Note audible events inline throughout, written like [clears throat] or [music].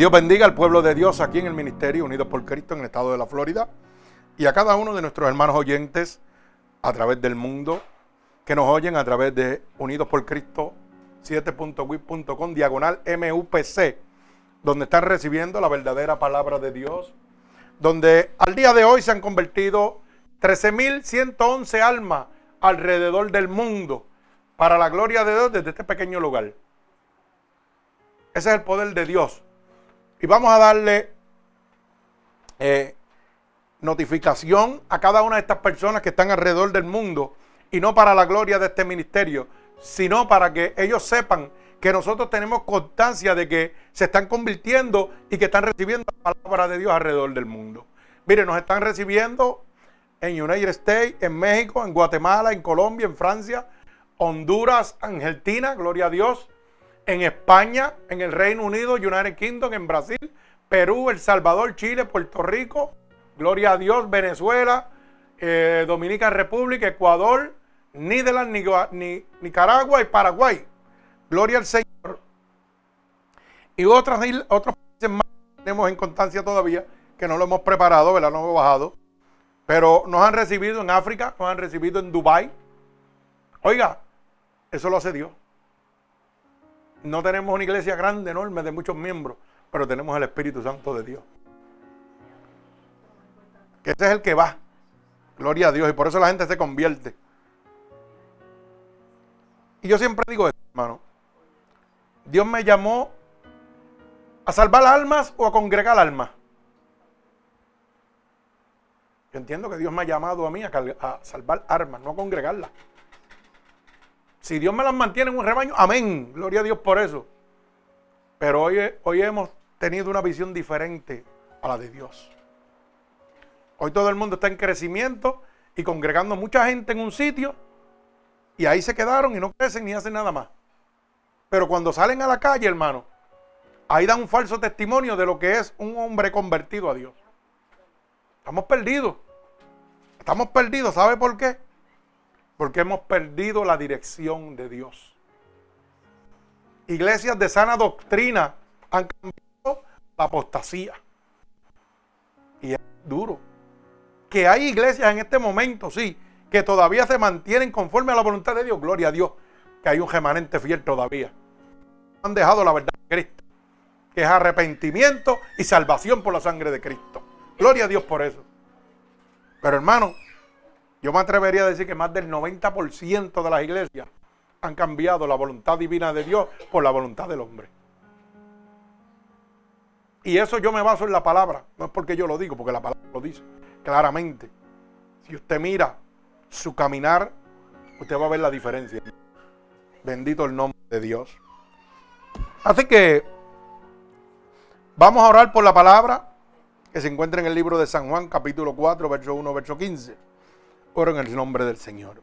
Dios bendiga al pueblo de Dios aquí en el Ministerio Unidos por Cristo en el estado de la Florida y a cada uno de nuestros hermanos oyentes a través del mundo que nos oyen a través de Unidos por Cristo 7.wip.com diagonal MUPC, donde están recibiendo la verdadera palabra de Dios, donde al día de hoy se han convertido 13.111 almas alrededor del mundo para la gloria de Dios desde este pequeño lugar. Ese es el poder de Dios. Y vamos a darle eh, notificación a cada una de estas personas que están alrededor del mundo y no para la gloria de este ministerio, sino para que ellos sepan que nosotros tenemos constancia de que se están convirtiendo y que están recibiendo la palabra de Dios alrededor del mundo. Miren, nos están recibiendo en United States, en México, en Guatemala, en Colombia, en Francia, Honduras, Argentina, gloria a Dios, en España, en el Reino Unido, United Kingdom, en Brasil, Perú, El Salvador, Chile, Puerto Rico, gloria a Dios, Venezuela, eh, Dominica República, Ecuador, Netherlands, Nicaragua y Paraguay. Gloria al Señor. Y otras, otros países más tenemos en constancia todavía, que no lo hemos preparado, ¿verdad? No hemos bajado. Pero nos han recibido en África, nos han recibido en Dubái. Oiga, eso lo hace Dios. No tenemos una iglesia grande, enorme, de muchos miembros, pero tenemos el Espíritu Santo de Dios. Que ese es el que va. Gloria a Dios. Y por eso la gente se convierte. Y yo siempre digo esto, hermano. Dios me llamó a salvar almas o a congregar almas. Yo entiendo que Dios me ha llamado a mí a, salvar almas, no a congregarlas. Si Dios me las mantiene en un rebaño, amén. Gloria a Dios por eso. Pero hoy, hoy hemos tenido una visión diferente a la de Dios. Hoy todo el mundo está en crecimiento y congregando mucha gente en un sitio y ahí se quedaron y no crecen ni hacen nada más. Pero cuando salen a la calle, hermano, ahí dan un falso testimonio de lo que es un hombre convertido a Dios. Estamos perdidos. Estamos perdidos. ¿Sabe por qué? Porque hemos perdido la dirección de Dios. Iglesias de sana doctrina han cambiado la apostasía. Y es duro. Que hay iglesias en este momento, sí, que todavía se mantienen conforme a la voluntad de Dios. Gloria a Dios, que hay un remanente fiel todavía. Han dejado la verdad de Cristo, que es arrepentimiento y salvación por la sangre de Cristo. Gloria a Dios por eso. Pero hermano, yo me atrevería a decir que más del 90% de las iglesias han cambiado la voluntad divina de Dios por la voluntad del hombre. Y eso yo me baso en la palabra. No es porque yo lo digo, porque la palabra lo dice claramente. Si usted mira su caminar, usted va a ver la diferencia. Bendito el nombre de Dios. Así que vamos a orar por la palabra que se encuentra en el libro de San Juan, capítulo 4, verso 1, verso 15. Oro en el nombre del Señor.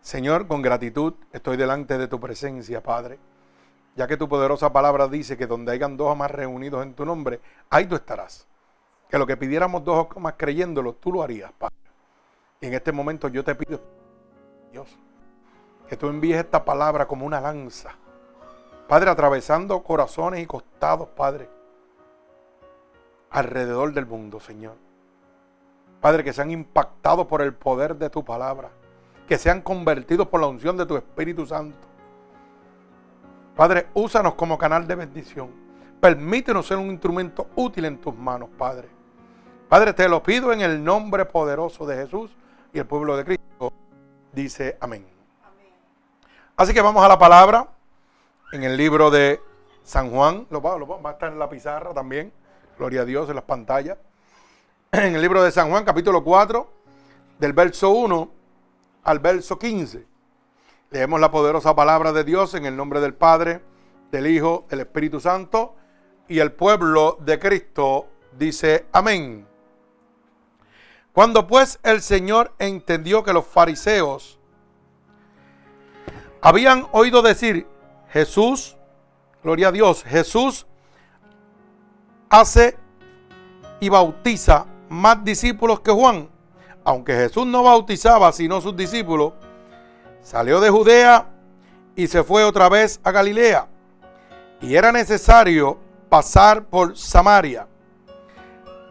Señor, con gratitud estoy delante de tu presencia, Padre, ya que tu poderosa palabra dice que donde hayan dos o más reunidos en tu nombre, ahí tú estarás. Que lo que pidiéramos dos o más creyéndolo, tú lo harías, Padre. Y en este momento yo te pido, Dios, que tú envíes esta palabra como una lanza. Padre, atravesando corazones y costados, Padre, alrededor del mundo, Señor. Padre, que sean impactados por el poder de tu palabra, que sean convertidos por la unción de tu Espíritu Santo. Padre, úsanos como canal de bendición. Permítenos ser un instrumento útil en tus manos, Padre. Padre, te lo pido en el nombre poderoso de Jesús y el pueblo de Cristo dice amén. Así que vamos a la palabra en el libro de San Juan, lo va, va a estar en la pizarra también, gloria a Dios en las pantallas. [clears throat] En el libro de San Juan, capítulo 4, del verso 1 al verso 15. Leemos la poderosa palabra de Dios en el nombre del Padre, del Hijo, del Espíritu Santo y el pueblo de Cristo dice amén. Cuando pues el Señor entendió que los fariseos habían oído decir, Jesús, gloria a Dios, Jesús hace y bautiza más discípulos que Juan, aunque Jesús no bautizaba sino sus discípulos, salió de Judea y se fue otra vez a Galilea. Y era necesario pasar por Samaria.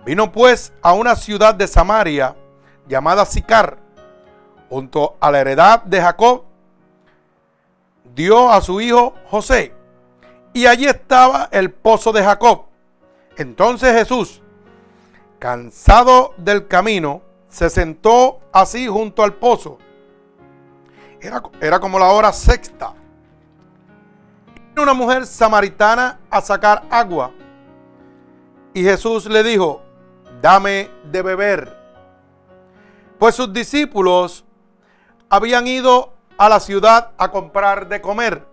Vino pues a una ciudad de Samaria llamada Sicar, junto a la heredad de Jacob, dio a su hijo José. Y allí estaba el pozo de Jacob. Entonces Jesús, cansado del camino, se sentó así junto al pozo. Era, era como la hora sexta. Vino una mujer samaritana a sacar agua. Y Jesús le dijo, dame de beber. Pues sus discípulos habían ido a la ciudad a comprar de comer.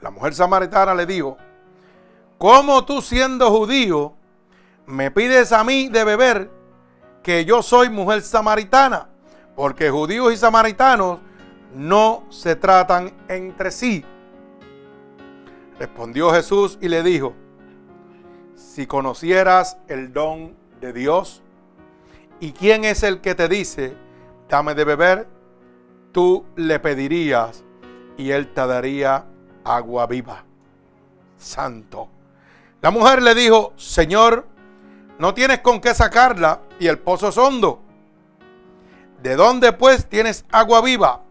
La mujer samaritana le dijo, ¿cómo tú siendo judío me pides a mí de beber que yo soy mujer samaritana? Porque judíos y samaritanos no se tratan entre sí. Respondió Jesús y le dijo, si conocieras el don de Dios y quién es el que te dice, dame de beber, tú le pedirías y él te daría agua viva. Santo. La mujer le dijo, Señor, no tienes con qué sacarla y el pozo es hondo. ¿De dónde pues tienes agua viva?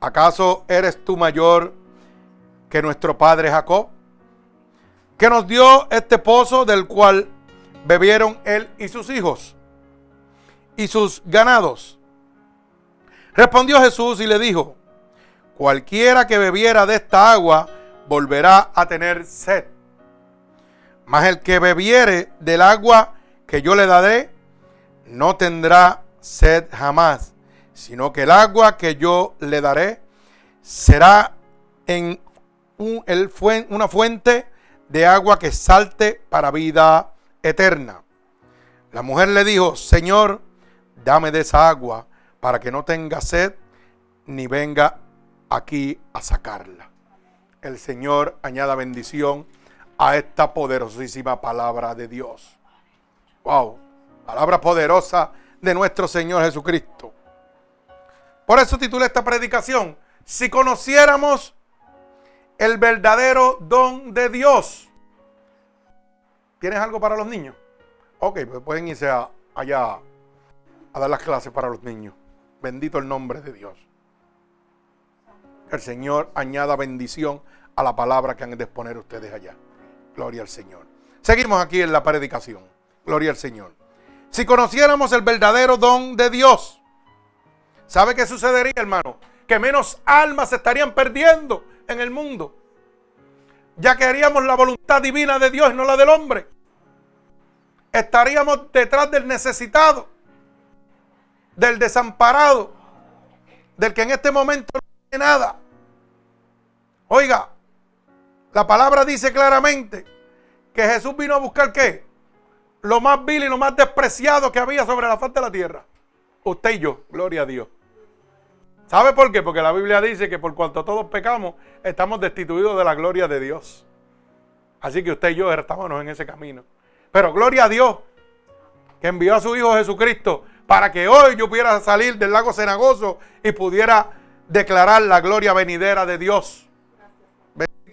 ¿Acaso eres tú mayor que nuestro padre Jacob? que nos dio este pozo del cual bebieron él y sus hijos y sus ganados. Respondió Jesús y le dijo, cualquiera que bebiera de esta agua volverá a tener sed. Mas el que bebiere del agua que yo le daré, no tendrá sed jamás, sino que el agua que yo le daré será en un, una fuente de agua que salte para vida eterna. La mujer le dijo, Señor, dame de esa agua para que no tenga sed ni venga aquí a sacarla. El Señor añada bendición a esta poderosísima palabra de Dios. Wow, palabra poderosa de nuestro Señor Jesucristo. Por eso titulé esta predicación, si conociéramos el verdadero don de Dios. ¿Tienes algo para los niños? Ok, pues pueden irse allá a dar las clases para los niños. Bendito el nombre de Dios. El Señor añada bendición a la palabra que han de exponer ustedes allá. Gloria al Señor. Seguimos aquí en la predicación. Gloria al Señor. Si conociéramos el verdadero don de Dios, ¿sabe qué sucedería, hermano? Que menos almas se estarían perdiendo en el mundo. Ya que haríamos la voluntad divina de Dios y no la del hombre. Estaríamos detrás del necesitado, del desamparado, del que en este momento no tiene nada. Oiga, la palabra dice claramente que Jesús vino a buscar qué? Lo más vil y lo más despreciado que había sobre la faz de la tierra. Usted y yo, gloria a Dios. ¿Sabe por qué? Porque la Biblia dice que por cuanto todos pecamos, estamos destituidos de la gloria de Dios. Así que usted y yo estamos en ese camino. Pero gloria a Dios que envió a su Hijo Jesucristo para que hoy yo pudiera salir del lago cenagoso y pudiera declarar la gloria venidera de Dios.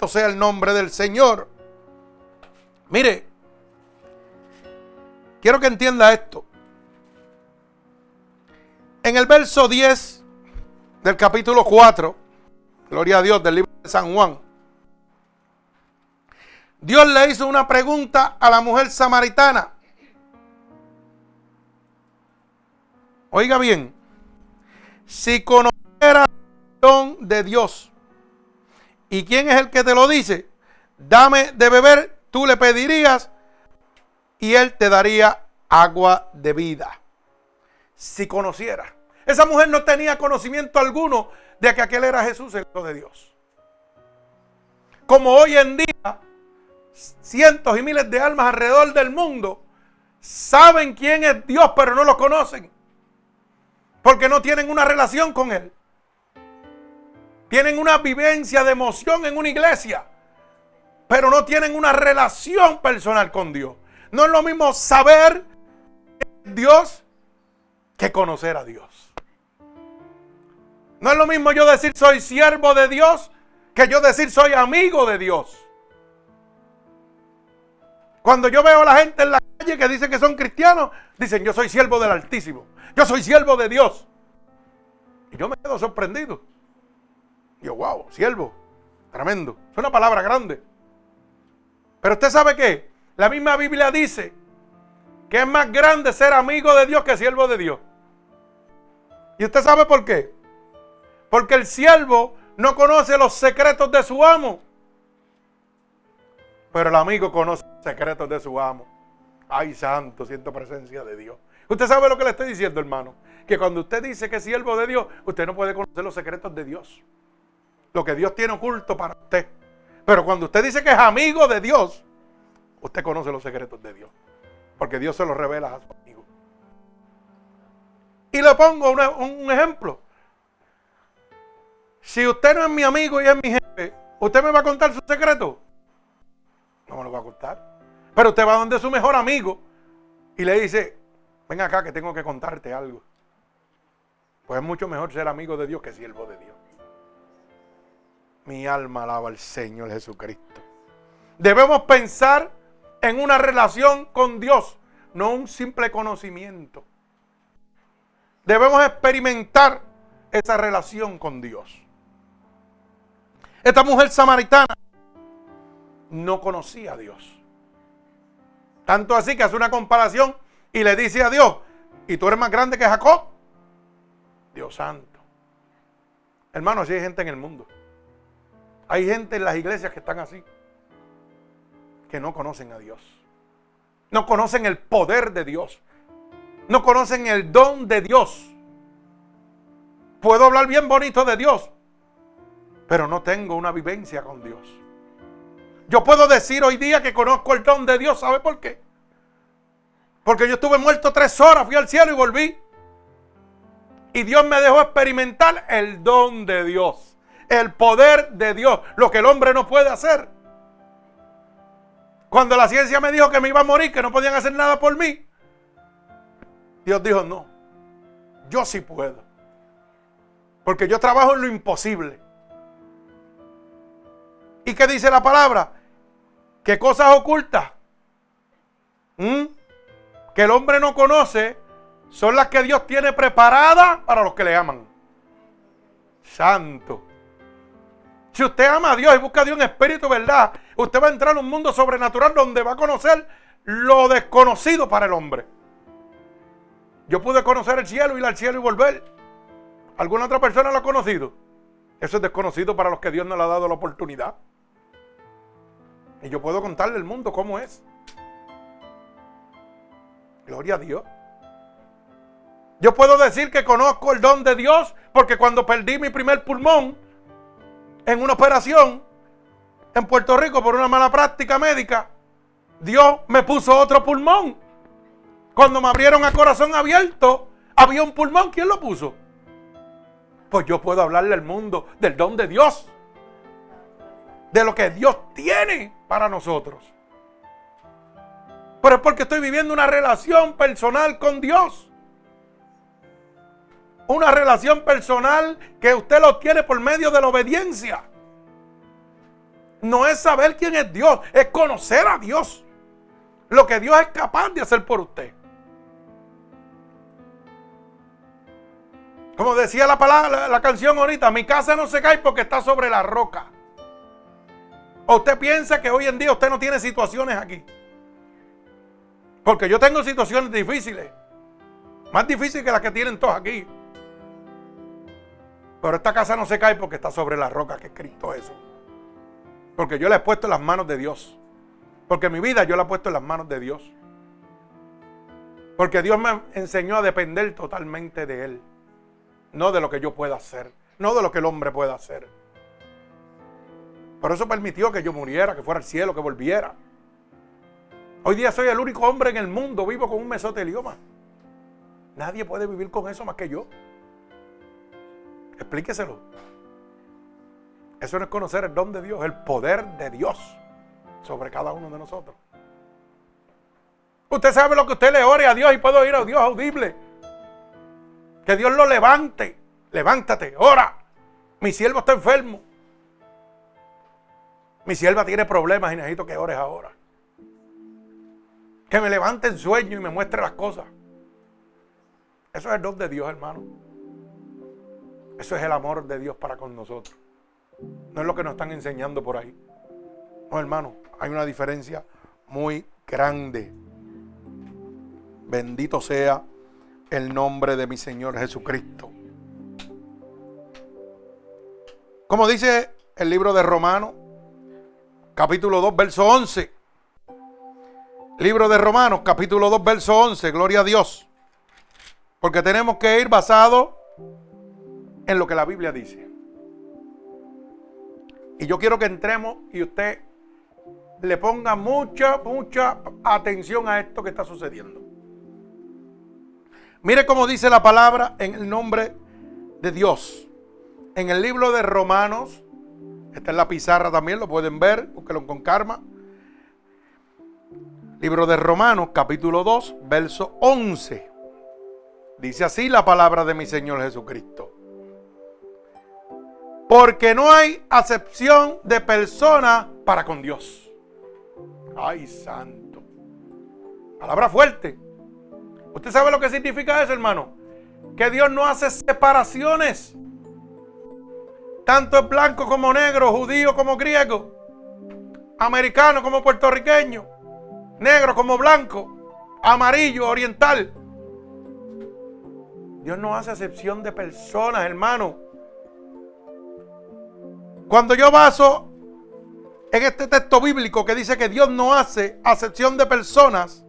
Sea el nombre del Señor. Mire, quiero que entienda esto. En el verso 10 del capítulo 4, gloria a Dios, del libro de San Juan, Dios le hizo una pregunta a la mujer samaritana. Oiga bien, si conociera el don de Dios, ¿y quién es el que te lo dice? Dame de beber, tú le pedirías y él te daría agua de vida. Si conociera. Esa mujer no tenía conocimiento alguno de que aquel era Jesús, el Hijo de Dios. Como hoy en día, cientos y miles de almas alrededor del mundo saben quién es Dios, pero no lo conocen. Porque no tienen una relación con Él. Tienen una vivencia de emoción en una iglesia, pero no tienen una relación personal con Dios. No es lo mismo saber Dios que conocer a Dios. No es lo mismo yo decir soy siervo de Dios que yo decir soy amigo de Dios. Cuando yo veo a la gente en la calle que dicen que son cristianos, dicen, yo soy siervo del Altísimo. Yo soy siervo de Dios. Y yo me quedo sorprendido. Yo, wow, siervo. Tremendo. Es una palabra grande. Pero usted sabe qué? La misma Biblia dice que es más grande ser amigo de Dios que siervo de Dios. ¿Y usted sabe por qué? Porque el siervo no conoce los secretos de su amo. Pero el amigo conoce los secretos de su amo. Ay, santo, siento presencia de Dios. Usted sabe lo que le estoy diciendo, hermano. Que cuando usted dice que es siervo de Dios, usted no puede conocer los secretos de Dios. Lo que Dios tiene oculto para usted. Pero cuando usted dice que es amigo de Dios, usted conoce los secretos de Dios. Porque Dios se los revela a su amigo. Y le pongo un ejemplo. Si usted no es mi amigo y es mi jefe, ¿usted me va a contar su secreto? No me lo va a contar. Pero usted va donde su mejor amigo y le dice, ven acá que tengo que contarte algo. Pues es mucho mejor ser amigo de Dios que siervo de Dios. Mi alma alaba al Señor Jesucristo. Debemos pensar en una relación con Dios, no un simple conocimiento. Debemos experimentar esa relación con Dios. Esta mujer samaritana no conocía a Dios. Tanto así que hace una comparación y le dice a Dios, ¿y tú eres más grande que Jacob? Dios santo. Hermano, así hay gente en el mundo. Hay gente en las iglesias que están así, que no conocen a Dios. No conocen el poder de Dios. No conocen el don de Dios. Puedo hablar bien bonito de Dios, pero no tengo una vivencia con Dios. Yo puedo decir hoy día que conozco el don de Dios, ¿sabe por qué? Porque yo estuve muerto tres horas, fui al cielo y volví. Y Dios me dejó experimentar el don de Dios, el poder de Dios, lo que el hombre no puede hacer. Cuando la ciencia me dijo que me iba a morir, que no podían hacer nada por mí, Dios dijo, no, yo sí puedo. Porque yo trabajo en lo imposible. ¿Y qué dice la palabra? ¿Qué cosas ocultas? ¿Mm? Que el hombre no conoce son las que Dios tiene preparadas para los que le aman. Santo. Si usted ama a Dios y busca a Dios en espíritu, ¿verdad? Usted va a entrar en un mundo sobrenatural donde va a conocer lo desconocido para el hombre. Yo pude conocer el cielo, ir al cielo y volver. ¿Alguna otra persona lo ha conocido? Eso es desconocido para los que Dios no le ha dado la oportunidad. Y yo puedo contarle al mundo cómo es. Gloria a Dios. Yo puedo decir que conozco el don de Dios porque cuando perdí mi primer pulmón en una operación en Puerto Rico por una mala práctica médica, Dios me puso otro pulmón. Cuando me abrieron a corazón abierto, había un pulmón. ¿Quién lo puso? Pues yo puedo hablarle al mundo del don de Dios de lo que Dios tiene para nosotros. Pero es porque estoy viviendo una relación personal con Dios. Una relación personal que usted lo tiene por medio de la obediencia. No es saber quién es Dios, es conocer a Dios. Lo que Dios es capaz de hacer por usted. Como decía la palabra, la canción ahorita, mi casa no se cae porque está sobre la roca. ¿O usted piensa que hoy en día usted no tiene situaciones aquí? Porque yo tengo situaciones difíciles. Más difíciles que las que tienen todos aquí. Pero esta casa no se cae porque está sobre la roca que es Cristo eso. Porque yo la he puesto en las manos de Dios. Porque mi vida yo la he puesto en las manos de Dios. Porque Dios me enseñó a depender totalmente de Él. No de lo que yo pueda hacer. No de lo que el hombre pueda hacer. Por eso permitió que yo muriera, que fuera al cielo, que volviera. Hoy día soy el único hombre en el mundo vivo con un mesotelioma. Nadie puede vivir con eso más que yo. Explíqueselo. Eso no es conocer el don de Dios, el poder de Dios sobre cada uno de nosotros. Usted sabe lo que usted le ore a Dios y puede oír a Dios audible. Que Dios lo levante. Levántate, ora. Mi siervo está enfermo. Mi sierva tiene problemas y necesito que ores ahora. que me levante en sueño y me muestre las cosas. Eso es el don de Dios, hermano. Eso es el amor de Dios para con nosotros. No es lo que nos están enseñando por ahí. No, hermano, hay una diferencia muy grande. Bendito sea el nombre de mi Señor Jesucristo. Como dice el libro de Romanos, capítulo 2, verso 11. Libro de Romanos, capítulo 2, verso 11. Gloria a Dios. Porque tenemos que ir basado en lo que la Biblia dice. Y yo quiero que entremos y usted le ponga mucha, mucha atención a esto que está sucediendo. Mire cómo dice la palabra en el nombre de Dios. En el libro de Romanos, esta es la pizarra también, lo pueden ver, búsquelo con karma. Libro de Romanos, capítulo 2, verso 11. Dice así la palabra de mi Señor Jesucristo. Porque no hay acepción de persona para con Dios. Ay, santo. Palabra fuerte. ¿Usted sabe lo que significa eso, hermano? Que Dios no hace separaciones. Tanto en blanco como negro, judío como griego, americano como puertorriqueño, negro como blanco, amarillo, oriental. Dios no hace acepción de personas, hermano. Cuando yo baso en este texto bíblico que dice que Dios no hace acepción de personas,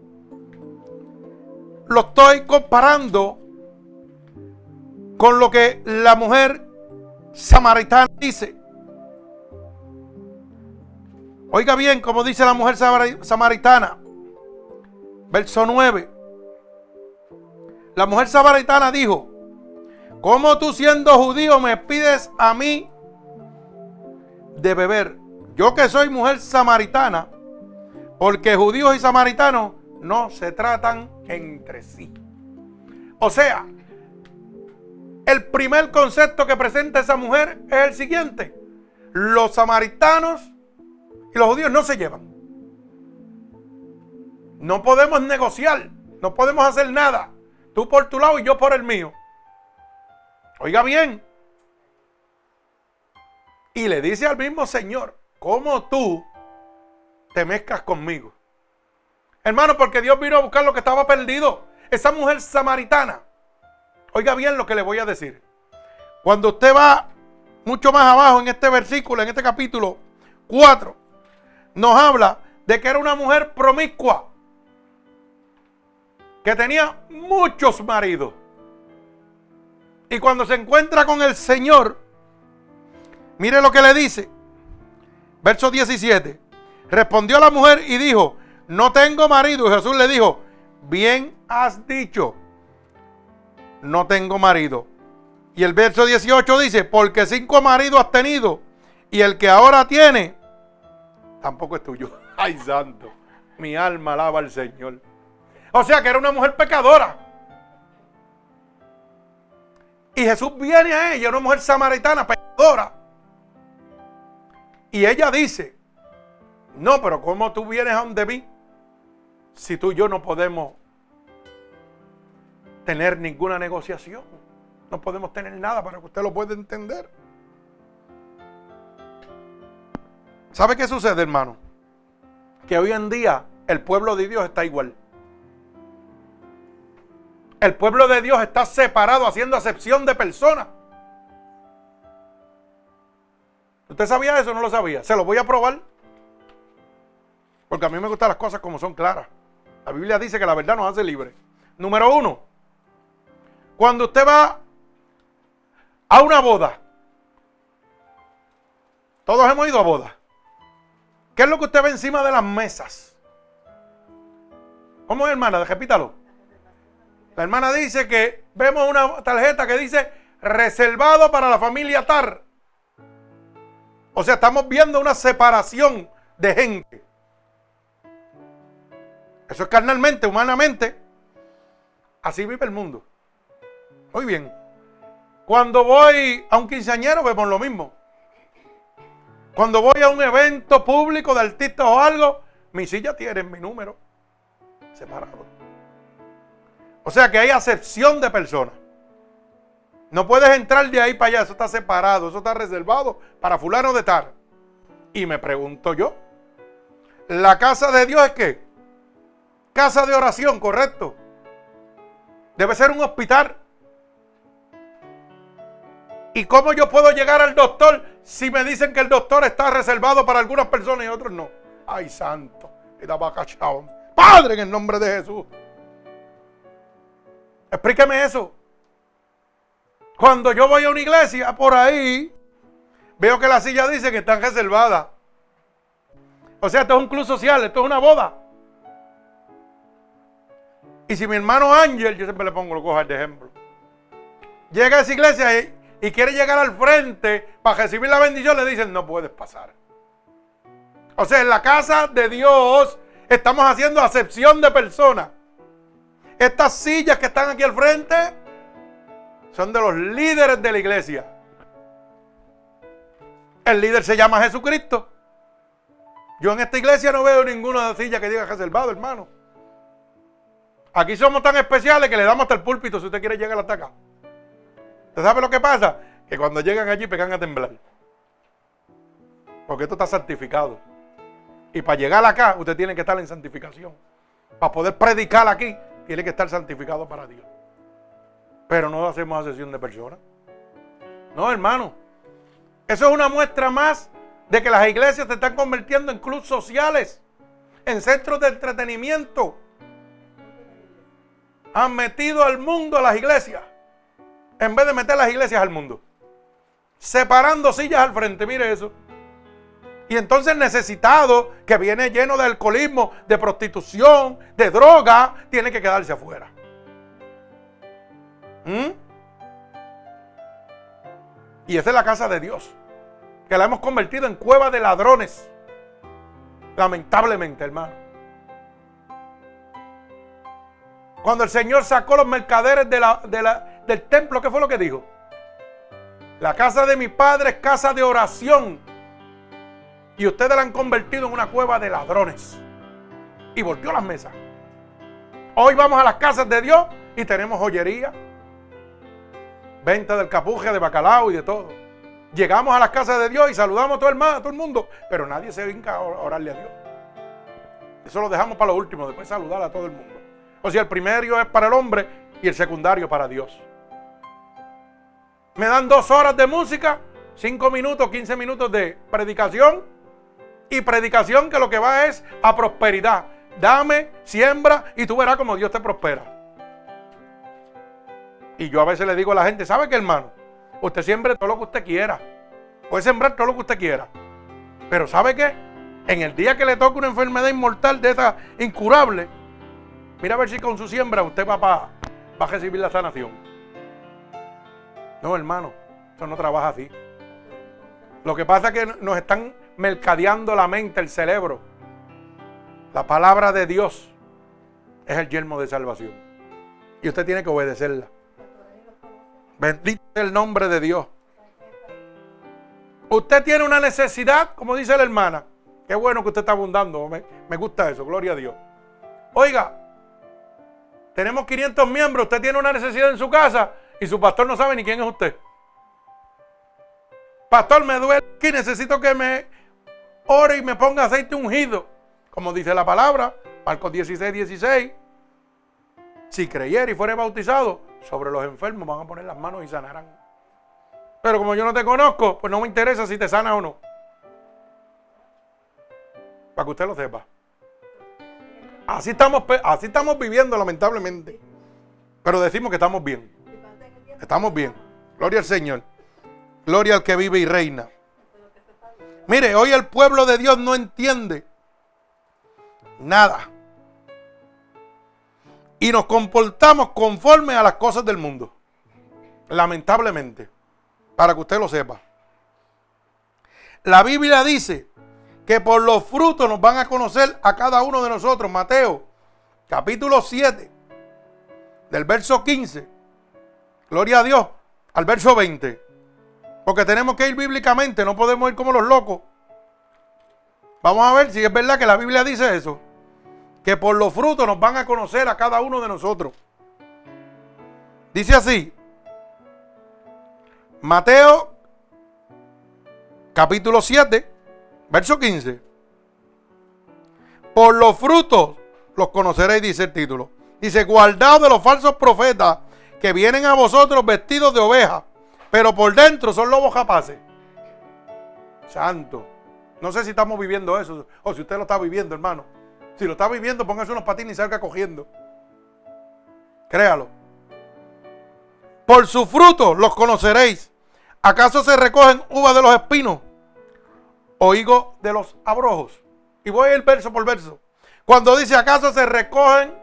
lo estoy comparando con lo que la mujer samaritana dice. Oiga bien, como dice la mujer samaritana, verso 9. La mujer samaritana dijo, ¿cómo tú siendo judío me pides a mí de beber? Yo que soy mujer samaritana, porque judíos y samaritanos no se tratan entre sí. O sea, el primer concepto que presenta esa mujer es el siguiente. Los samaritanos y los judíos no se llevan. No podemos negociar, no podemos hacer nada. Tú por tu lado y yo por el mío. Oiga bien. Y le dice al mismo Señor, ¿cómo tú te mezclas conmigo? Hermano, porque Dios vino a buscar lo que estaba perdido. Esa mujer samaritana. Oiga bien lo que le voy a decir. Cuando usted va mucho más abajo en este versículo, en este capítulo 4, nos habla de que era una mujer promiscua que tenía muchos maridos. Y cuando se encuentra con el Señor, mire lo que le dice. Verso 17. Respondió la mujer y dijo, no tengo marido. Y Jesús le dijo, bien has dicho, no tengo marido. Y el verso 18 dice, porque cinco maridos has tenido y el que ahora tiene, tampoco es tuyo. [laughs] Ay, santo, mi alma alaba al Señor. O sea que era una mujer pecadora. Y Jesús viene a ella, una mujer samaritana, pecadora. Y ella dice, no, pero ¿cómo tú vienes a donde mí? Si tú y yo no podemos tener ninguna negociación. No podemos tener nada para que usted lo pueda entender. ¿Sabe qué sucede, hermano? Que hoy en día el pueblo de Dios está igual. El pueblo de Dios está separado haciendo acepción de personas. ¿Usted sabía eso o no lo sabía? Se lo voy a probar. Porque a mí me gustan las cosas como son claras. La Biblia dice que la verdad nos hace libres. Número uno, cuando usted va a una boda, todos hemos ido a boda. ¿Qué es lo que usted ve encima de las mesas? ¿Cómo es, hermana? Repítalo. La hermana dice que vemos una tarjeta que dice reservado para la familia TAR. O sea, estamos viendo una separación de gente. Eso es carnalmente, humanamente. Así vive el mundo. Muy bien. Cuando voy a un quinceañero vemos lo mismo. Cuando voy a un evento público de artistas o algo, mi silla tiene mi número. separado. O sea que hay acepción de personas. No puedes entrar de ahí para allá, eso está separado, eso está reservado para fulano de tal. Y me pregunto yo, ¿la casa de Dios es qué? Casa de oración, correcto. Debe ser un hospital. ¿Y cómo yo puedo llegar al doctor si me dicen que el doctor está reservado para algunas personas y otros no? Ay, santo. Padre, en el nombre de Jesús. Explíqueme eso. Cuando yo voy a una iglesia por ahí, veo que la silla dice que están reservadas. O sea, esto es un club social, esto es una boda. Y si mi hermano Ángel, yo siempre le pongo los cojas de ejemplo, llega a esa iglesia y y quiere llegar al frente para recibir la bendición, le dicen, no puedes pasar. O sea, en la casa de Dios estamos haciendo acepción de personas. Estas sillas que están aquí al frente son de los líderes de la iglesia. El líder se llama Jesucristo. Yo en esta iglesia no veo ninguna silla que diga reservado, hermano. Aquí somos tan especiales que le damos hasta el púlpito si usted quiere llegar hasta acá. ¿Usted sabe lo que pasa? Que cuando llegan allí pegan a temblar. Porque esto está santificado. Y para llegar acá, usted tiene que estar en santificación. Para poder predicar aquí, tiene que estar santificado para Dios. Pero no hacemos sesión de personas. No, hermano. Eso es una muestra más de que las iglesias se están convirtiendo en clubes sociales, en centros de entretenimiento. Han metido al mundo a las iglesias en vez de meter las iglesias al mundo. Separando sillas al frente, mire eso. Y entonces necesitado, que viene lleno de alcoholismo, de prostitución, de droga, tiene que quedarse afuera. ¿Mm? Y esa es la casa de Dios, que la hemos convertido en cueva de ladrones. Lamentablemente, hermano. Cuando el Señor sacó los mercaderes del templo, ¿qué fue lo que dijo? La casa de mi padre es casa de oración. Y ustedes la han convertido en una cueva de ladrones. Y volteó las mesas. Hoy vamos a las casas de Dios y tenemos joyería, venta del capuje, de bacalao y de todo. Llegamos a las casas de Dios y saludamos a todo el, mundo, pero nadie se vinca a orarle a Dios. Eso lo dejamos para lo último, después saludar a todo el mundo. O sea, el primero es para el hombre y el secundario para Dios. Me dan dos horas de música, cinco minutos, quince minutos de predicación. Y predicación que lo que va es a prosperidad. Dame, siembra y tú verás como Dios te prospera. Y yo a veces le digo a la gente, ¿sabe qué hermano? Usted siembre todo lo que usted quiera. Puede sembrar todo lo que usted quiera. Pero ¿sabe qué? En el día que le toque una enfermedad inmortal de esa incurable, mira a ver si con su siembra usted va, va a recibir la sanación. No, hermano, eso no trabaja así. Lo que pasa es que nos están mercadeando la mente, el cerebro. La palabra de Dios es el yermo de salvación. Y usted tiene que obedecerla. Bendito el nombre de Dios. Usted tiene una necesidad, como dice la hermana. Qué bueno que usted está abundando. Me, gusta eso, gloria a Dios. Oiga, tenemos 500 miembros. Usted tiene una necesidad en su casa y su pastor no sabe ni quién es usted. Pastor, me duele que necesito que me ore y me ponga aceite ungido. Como dice la palabra, Marcos 16, 16. Si creyera y fuere bautizado, sobre los enfermos van a poner las manos y sanarán. Pero como yo no te conozco, pues no me interesa si te sana o no. Para que usted lo sepa. Así estamos, así estamos viviendo, lamentablemente. Pero decimos que estamos bien. Estamos bien. Gloria al Señor. Gloria al que vive y reina. Mire, hoy el pueblo de Dios no entiende nada. Y nos comportamos conforme a las cosas del mundo. Lamentablemente. Para que usted lo sepa. La Biblia dice que por los frutos nos van a conocer a cada uno de nosotros. Mateo, capítulo 7, del verso 15 Gloria a Dios. Al verso 20. Porque tenemos que ir bíblicamente, no podemos ir como los locos. Vamos a ver si es verdad que la Biblia dice eso. Que por los frutos nos van a conocer a cada uno de nosotros. Dice así, Mateo capítulo 7, verso 15. Por los frutos los conoceréis, dice el título. Dice, guardaos de los falsos profetas que vienen a vosotros vestidos de oveja, pero por dentro son lobos capaces. Santo. No sé si estamos viviendo eso o si usted lo está viviendo, hermano. Si lo está viviendo, póngase unos patines y salga cogiendo. Créalo. Por su fruto los conoceréis. ¿Acaso se recogen uvas de los espinos o higos de los abrojos? Y voy a ir verso por verso. Cuando dice, ¿acaso se recogen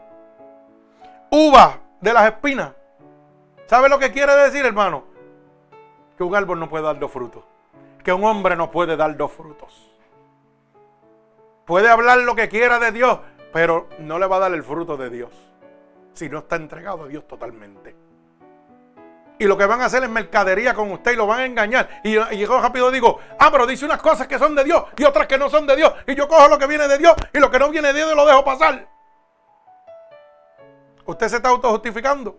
uvas de las espinas? ¿Sabe lo que quiere decir, hermano? Que un árbol no puede dar dos frutos. Que un hombre no puede dar dos frutos. Puede hablar lo que quiera de Dios, pero no le va a dar el fruto de Dios. Si no está entregado a Dios totalmente. Y lo que van a hacer es mercadería con usted y lo van a engañar. Y, yo rápido digo, ah, pero dice unas cosas que son de Dios y otras que no son de Dios. Y yo cojo lo que viene de Dios y lo que no viene de Dios lo dejo pasar. Usted se está autojustificando.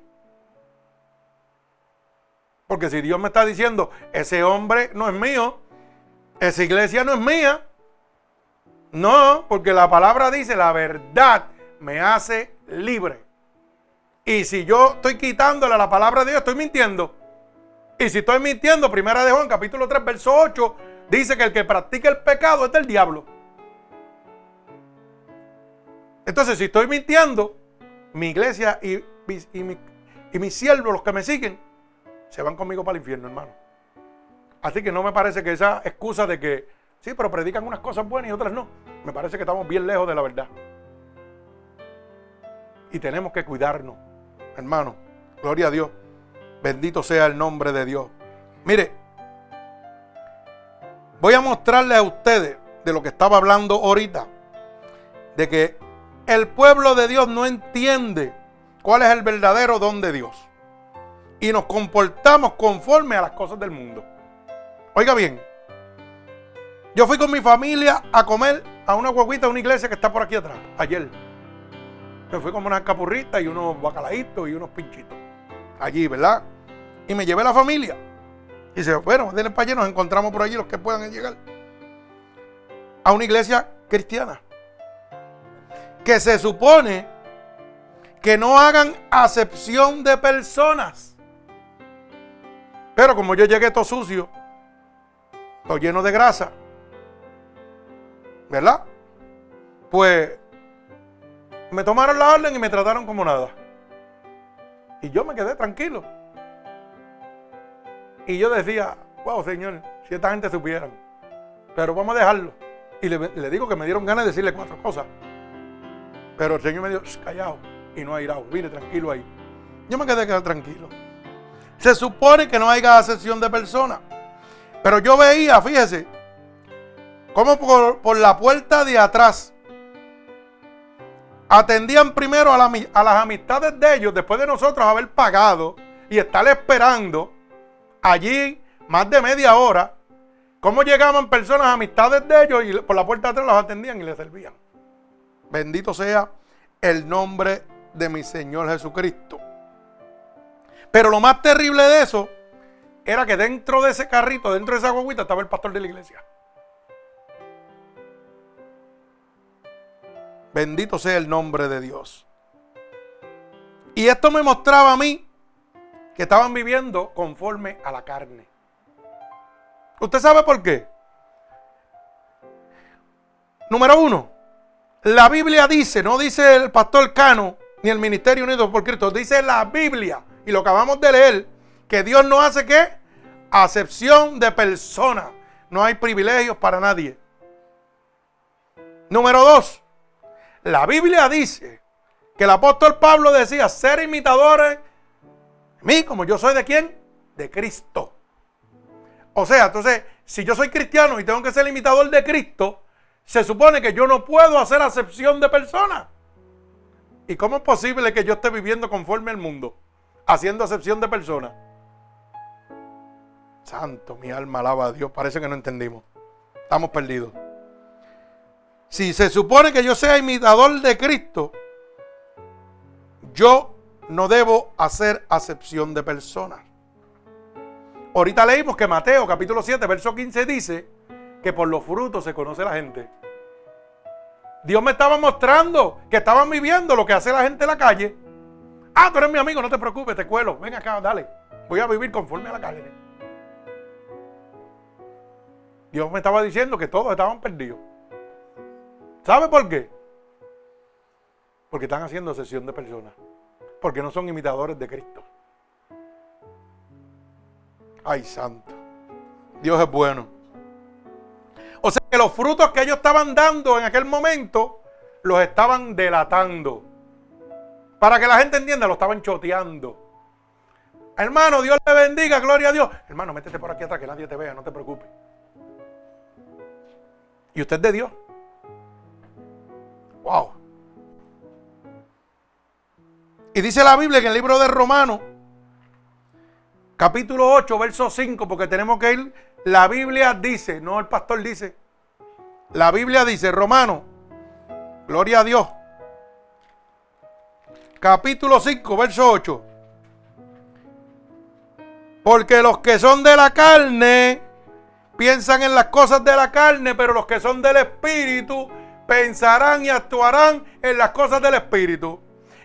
Porque si Dios me está diciendo, ese hombre no es mío, esa iglesia no es mía. No, porque la palabra dice, la verdad me hace libre. Y si yo estoy quitándole la palabra de Dios, estoy mintiendo. Y si estoy mintiendo, primera de Juan, capítulo 3, verso 8, dice que el que practica el pecado es del diablo. Entonces, si estoy mintiendo, mi iglesia y, y, y mis siervos, los que me siguen, se van conmigo para el infierno, hermano. Así que no me parece que esa excusa de que, sí, pero predican unas cosas buenas y otras no, me parece que estamos bien lejos de la verdad. Y tenemos que cuidarnos, hermano. Gloria a Dios. Bendito sea el nombre de Dios. Mire, voy a mostrarle a ustedes de lo que estaba hablando ahorita, de que el pueblo de Dios no entiende cuál es el verdadero don de Dios y nos comportamos conforme a las cosas del mundo. Oiga bien, yo fui con mi familia a comer a una guaguita de una iglesia que está por aquí atrás, ayer. Me fui como unas capurritas y unos bacalaitos y unos pinchitos. Allí, ¿verdad? Y me llevé la familia. Y dice, bueno, denle para allá, nos encontramos por allí los que puedan llegar. A una iglesia cristiana. Que se supone que no hagan acepción de personas. Pero como yo llegué todo sucio, todo lleno de grasa, ¿verdad? Pues me tomaron la orden y me trataron como nada. Y yo me quedé tranquilo. Y yo decía, wow, Señor, si esta gente supieran. Pero vamos a dejarlo. Y le, digo que me dieron ganas de decirle cuatro cosas. Pero el Señor me dijo, callado y no airado. Vine tranquilo ahí. Yo me quedé tranquilo. Se supone que no haya asesión de personas. Pero yo veía, fíjese, como por, la puerta de atrás atendían primero a, a, las amistades de ellos después de nosotros haber pagado y estar esperando allí más de media hora. Cómo llegaban personas, amistades de ellos y por la puerta de atrás los atendían y les servían. Bendito sea el nombre de mi Señor Jesucristo. Pero lo más terrible de eso era que dentro de ese carrito, dentro de esa guaguita, estaba el pastor de la iglesia. Bendito sea el nombre de Dios. Y esto me mostraba a mí que estaban viviendo conforme a la carne. ¿Usted sabe por qué? Número uno, la Biblia dice, no dice el pastor Cano ni el Ministerio Unido por Cristo, dice la Biblia y lo acabamos de leer, que Dios no hace qué? Acepción de personas. No hay privilegios para nadie. Número dos, la Biblia dice que el apóstol Pablo decía ser imitadores de mí, como yo soy de quién? De Cristo. O sea, entonces, si yo soy cristiano y tengo que ser imitador de Cristo, se supone que yo no puedo hacer acepción de personas. ¿Y cómo es posible que yo esté viviendo conforme al mundo? haciendo acepción de personas. Santo, mi alma alaba a Dios. Parece que no entendimos. Estamos perdidos. Si se supone que yo sea imitador de Cristo, yo no debo hacer acepción de personas. Ahorita leímos que Mateo capítulo 7, verso 15 dice que por los frutos se conoce la gente. Dios me estaba mostrando que estaban viviendo lo que hace la gente en la calle. Ah, tú eres mi amigo, no te preocupes, te cuelo. Ven acá, dale. Voy a vivir conforme a la carne. Dios me estaba diciendo que todos estaban perdidos. ¿Sabe por qué? Porque están haciendo sesión de personas. Porque no son imitadores de Cristo. Ay, santo. Dios es bueno. O sea que los frutos que ellos estaban dando en aquel momento los estaban delatando. Para que la gente entienda, lo estaban choteando. Hermano, Dios le bendiga, gloria a Dios. Hermano, métete por aquí atrás que nadie te vea, no te preocupes. ¿Y usted es de Dios? Wow. Y dice la Biblia en el libro de Romanos, capítulo 8, verso 5, porque tenemos que ir. La Biblia dice, no el pastor dice. La Biblia dice, Romano, gloria a Dios. Capítulo 5, verso 8. Porque los que son de la carne piensan en las cosas de la carne, pero los que son del Espíritu pensarán y actuarán en las cosas del Espíritu.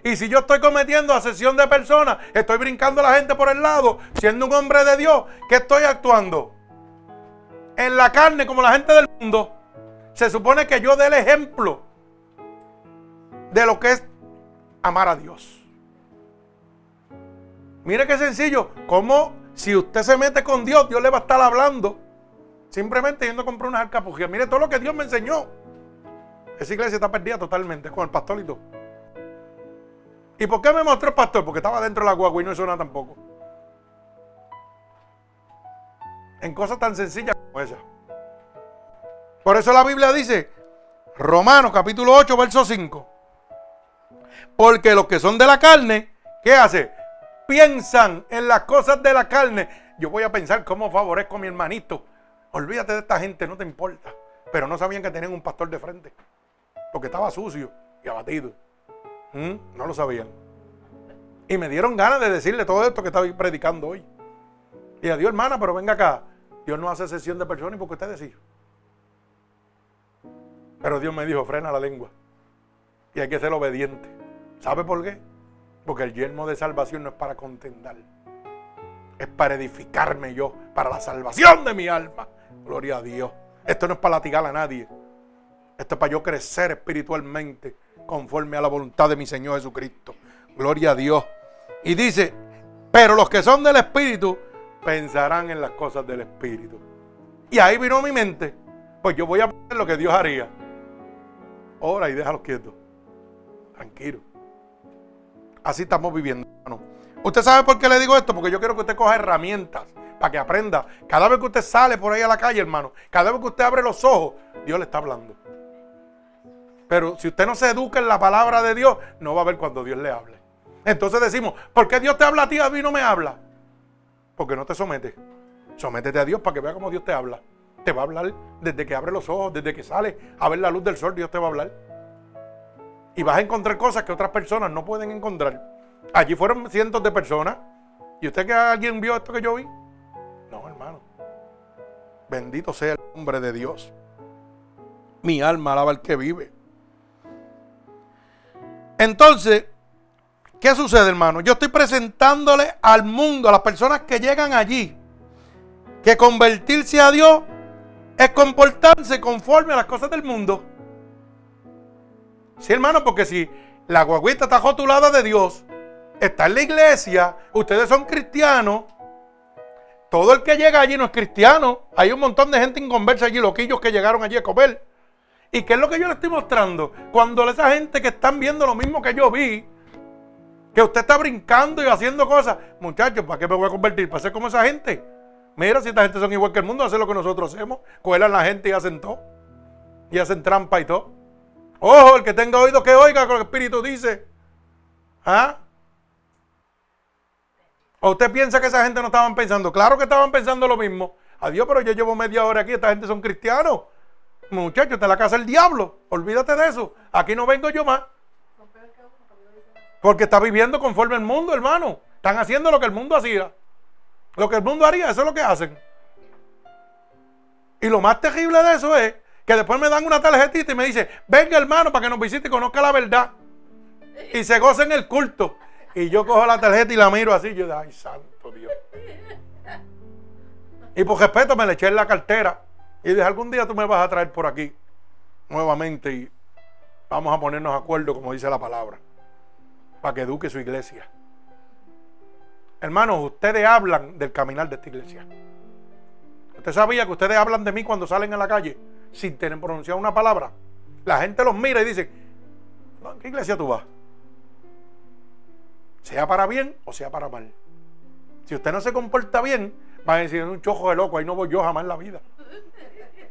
Y si yo estoy cometiendo asesión de personas, estoy brincando a la gente por el lado, siendo un hombre de Dios, ¿qué estoy actuando? En la carne como la gente del mundo. Se supone que yo dé el ejemplo de lo que es amar a Dios. Mire qué sencillo, como si usted se mete con Dios, Dios le va a estar hablando. Simplemente yendo a comprar unas alcapujas. Mire todo lo que Dios me enseñó. Esa iglesia está perdida totalmente con el pastor y todo. ¿Y por qué me mostró el pastor? Porque estaba dentro de la guagua y no hizo nada tampoco. En cosas tan sencillas como esa. Por eso la Biblia dice, Romanos capítulo 8, verso 5. Porque los que son de la carne, ¿qué hace? Piensan en las cosas de la carne. Yo voy a pensar cómo favorezco a mi hermanito. Olvídate de esta gente, no te importa. Pero no sabían que tenían un pastor de frente. Porque estaba sucio y abatido. ¿Mm? No lo sabían. Y me dieron ganas de decirle todo esto que estaba predicando hoy. Y a Dios, hermana, pero venga acá. Dios no hace sesión de personas y porque usted decía. Pero Dios me dijo, frena la lengua. Y hay que ser obediente. ¿Sabe por qué? Porque el yermo de salvación no es para contendar. Es para edificarme yo, para la salvación de mi alma. Gloria a Dios. Esto no es para latigar a nadie. Esto es para yo crecer espiritualmente conforme a la voluntad de mi Señor Jesucristo. Gloria a Dios. Y dice, pero los que son del Espíritu pensarán en las cosas del Espíritu. Y ahí vino mi mente, pues yo voy a hacer lo que Dios haría. Ora y déjalo quietos. Tranquilo. Así estamos viviendo, hermano. ¿Usted sabe por qué le digo esto? Porque yo quiero que usted coja herramientas para que aprenda. Cada vez que usted sale por ahí a la calle, hermano, cada vez que usted abre los ojos, Dios le está hablando. Pero si usted no se educa en la palabra de Dios, no va a ver cuando Dios le hable. Entonces decimos, ¿por qué Dios te habla a ti, a mí no me habla? Porque no te sometes. Sométete a Dios para que vea cómo Dios te habla. Te va a hablar desde que abre los ojos, desde que sale a ver la luz del sol, Dios te va a hablar. Y vas a encontrar cosas que otras personas no pueden encontrar. Allí fueron cientos de personas. ¿Y usted que alguien vio esto que yo vi? No, hermano. Bendito sea el nombre de Dios. Mi alma alaba al que vive. Entonces, ¿qué sucede, hermano? Yo estoy presentándole al mundo, a las personas que llegan allí, que convertirse a Dios es comportarse conforme a las cosas del mundo. Sí, hermano, porque si la guaguita está rotulada de Dios, está en la iglesia, ustedes son cristianos, todo el que llega allí no es cristiano. Hay un montón de gente inconversa allí, loquillos que llegaron allí a comer. ¿Y qué es lo que yo le estoy mostrando? Cuando esa gente que están viendo lo mismo que yo vi, que usted está brincando y haciendo cosas, muchachos, ¿para qué me voy a convertir? ¿Para ser como esa gente? Mira, si esta gente son igual que el mundo, hacen lo que nosotros hacemos, cuelan la gente y hacen todo. Y hacen trampa y todo. Ojo, el que tenga oído que oiga lo que el Espíritu dice. ¿Ah? ¿O usted piensa que esa gente no estaban pensando? Claro que estaban pensando lo mismo. Adiós, pero yo llevo media hora aquí, esta gente son cristianos. Muchacho, esta es la casa del diablo. Olvídate de eso. Aquí no vengo yo más. Porque está viviendo conforme el mundo, hermano. Están haciendo lo que el mundo hacía. Lo que el mundo haría, eso es lo que hacen. Y lo más terrible de eso es que después me dan una tarjetita y me dice, venga hermano para que nos visite y conozca la verdad. Y se goce en el culto. Y yo cojo la tarjeta y la miro así. Yo ay, santo Dios. Y por respeto me le eché en la cartera. Y dije, algún día tú me vas a traer por aquí nuevamente y vamos a ponernos de acuerdo, como dice la palabra, para que eduque su iglesia. Hermanos, ustedes hablan del caminar de esta iglesia. ¿Usted sabía que ustedes hablan de mí cuando salen a la calle sin tener pronunciado una palabra? La gente los mira y dice, ¿en qué iglesia tú vas? Sea para bien o sea para mal. Si usted no se comporta bien, va a decir, un chojo de loco, ahí no voy yo jamás en la vida.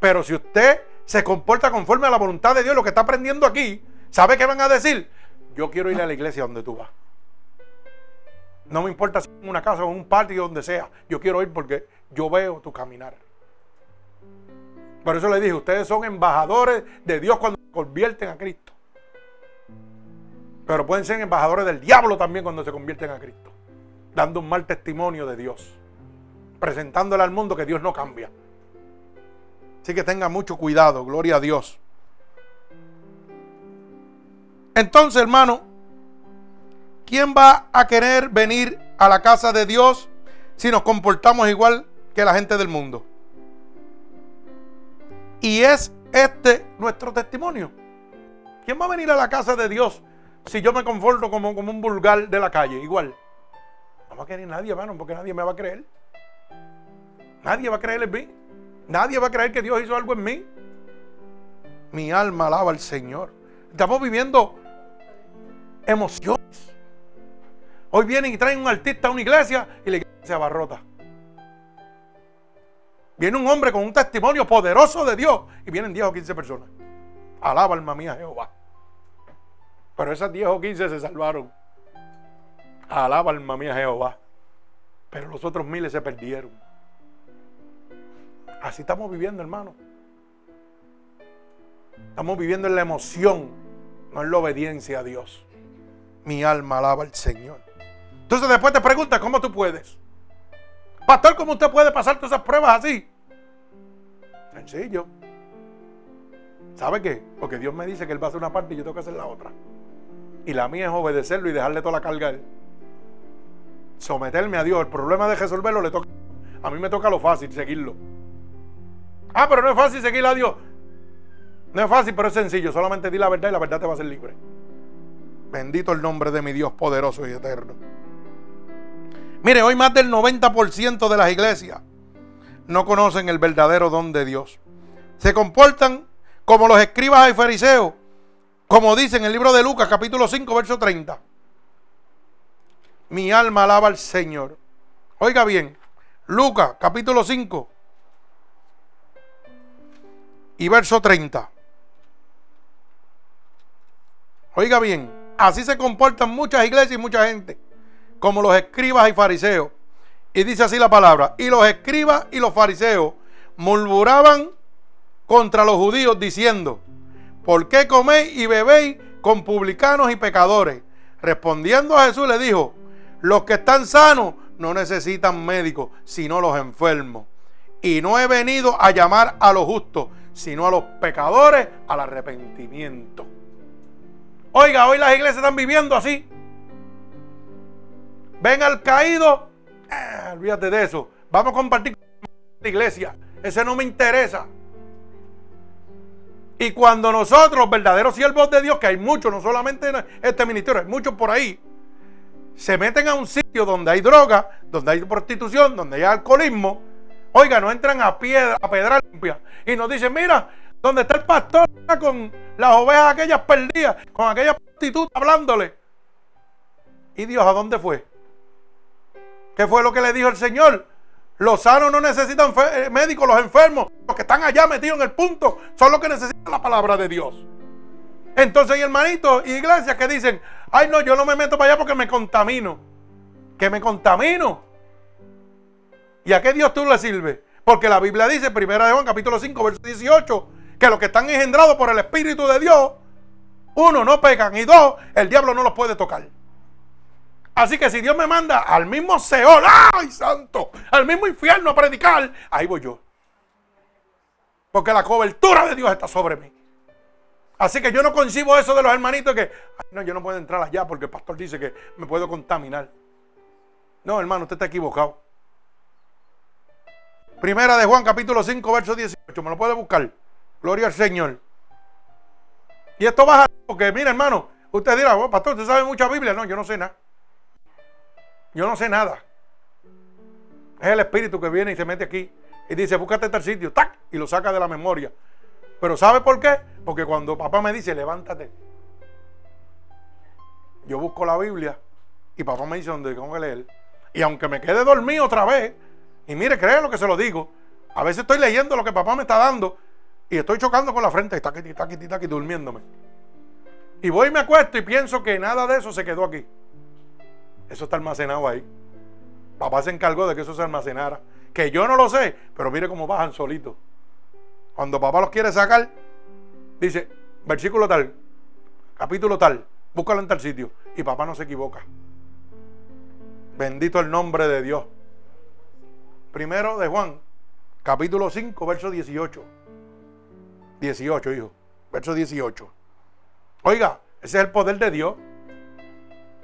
Pero si usted se comporta conforme a la voluntad de Dios, lo que está aprendiendo aquí, ¿sabe qué van a decir? Yo quiero ir a la iglesia donde tú vas. No me importa si en una casa o en un patio, donde sea. Yo quiero ir porque yo veo tu caminar. Por eso le dije, ustedes son embajadores de Dios cuando se convierten a Cristo. Pero pueden ser embajadores del diablo también cuando se convierten a Cristo. Dando un mal testimonio de Dios. Presentándole al mundo que Dios no cambia. Así que tenga mucho cuidado, gloria a Dios. Entonces, hermano, ¿quién va a querer venir a la casa de Dios si nos comportamos igual que la gente del mundo? Y es este nuestro testimonio. ¿Quién va a venir a la casa de Dios si yo me conforto como, como un vulgar de la calle? Igual. No va a querer nadie, hermano, porque nadie me va a creer. Nadie va a creer en mí. Nadie va a creer que Dios hizo algo en mí. Mi alma alaba al Señor. Estamos viviendo emociones. Hoy vienen y traen un artista a una iglesia y la iglesia se abarrota. Viene un hombre con un testimonio poderoso de Dios y vienen 10 o 15 personas. Alaba alma mía Jehová. Pero esas 10 o 15 se salvaron. Alaba alma mía Jehová. Pero los otros miles se perdieron. Así estamos viviendo, hermano. Estamos viviendo en la emoción, no en la obediencia a Dios. Mi alma alaba al Señor. Entonces después te preguntas, ¿cómo tú puedes? Pastor, ¿cómo usted puede pasar todas esas pruebas así? Sencillo. ¿Sabe qué? Porque Dios me dice que Él va a hacer una parte y yo tengo que hacer la otra. Y la mía es obedecerlo y dejarle toda la carga a Él. Someterme a Dios. El problema de resolverlo le toca. A mí me toca lo fácil, seguirlo. Ah, pero no es fácil seguir a Dios. No es fácil, pero es sencillo. Solamente di la verdad y la verdad te va a hacer libre. Bendito el nombre de mi Dios poderoso y eterno. Mire, hoy más del 90% de las iglesias no conocen el verdadero don de Dios. Se comportan como los escribas y fariseos, como dice en el libro de Lucas capítulo 5, verso 30. Mi alma alaba al Señor. Oiga bien, Lucas capítulo 5, y verso 30. Oiga bien, así se comportan muchas iglesias y mucha gente, como los escribas y fariseos. Y dice así la palabra, y los escribas y los fariseos murmuraban contra los judíos diciendo, ¿por qué coméis y bebéis con publicanos y pecadores? Respondiendo a Jesús le dijo, los que están sanos no necesitan médicos, sino los enfermos. Y no he venido a llamar a los justos, sino a los pecadores al arrepentimiento. Oiga, hoy las iglesias están viviendo así. Ven al caído, eh, olvídate de eso. Vamos a compartir con la iglesia. Ese no me interesa. Y cuando nosotros, verdaderos siervos de Dios, que hay muchos, no solamente en este ministerio, hay muchos por ahí, se meten a un sitio donde hay droga, donde hay prostitución, donde hay alcoholismo, Oiga, no entran a piedra, a pedra limpia. Y nos dicen, mira, ¿dónde está el pastor con las ovejas aquellas perdidas, con aquella prostituta hablándole. ¿Y Dios a dónde fue? ¿Qué fue lo que le dijo el Señor? Los sanos no necesitan eh, médicos, los enfermos, los que están allá metidos en el punto, son los que necesitan la palabra de Dios. Entonces hay hermanitos y iglesias que dicen, ay no, yo no me meto para allá porque me contamino. Que me contamino. ¿Y a qué Dios tú le sirves? Porque la Biblia dice, primera de Juan capítulo 5, verso 18, que los que están engendrados por el Espíritu de Dios, uno, no pecan y dos, el diablo no los puede tocar. Así que si Dios me manda al mismo Seol, ¡ay santo! Al mismo infierno a predicar, ahí voy yo. Porque la cobertura de Dios está sobre mí. Así que yo no concibo eso de los hermanitos que, no, yo no puedo entrar allá porque el pastor dice que me puedo contaminar. No, hermano, usted está equivocado. Primera de Juan, capítulo 5, verso 18. Me lo puede buscar. Gloria al Señor. Y esto baja porque, mira, hermano, usted dirá, oh, pastor, usted sabe mucha Biblia. No, yo no sé nada. Yo no sé nada. Es el Espíritu que viene y se mete aquí y dice, búscate tal sitio, ¡tac! Y lo saca de la memoria. Pero ¿sabe por qué? Porque cuando papá me dice, levántate, yo busco la Biblia y papá me dice dónde tengo que leer. Y aunque me quede dormido otra vez, y mire, lo que se lo digo, a veces estoy leyendo lo que papá me está dando y estoy chocando con la frente, y taqui, taqui, taqui, durmiéndome. Y voy y me acuesto y pienso que nada de eso se quedó aquí. Eso está almacenado ahí. Papá se encargó de que eso se almacenara. Que yo no lo sé, pero mire cómo bajan solitos. Cuando papá los quiere sacar, dice, versículo tal, capítulo tal, búscalo en tal sitio. Y papá no se equivoca. Bendito el nombre de Dios. Primero de Juan, capítulo 5, verso 18. 18, hijo. Verso 18. Oiga, ese es el poder de Dios.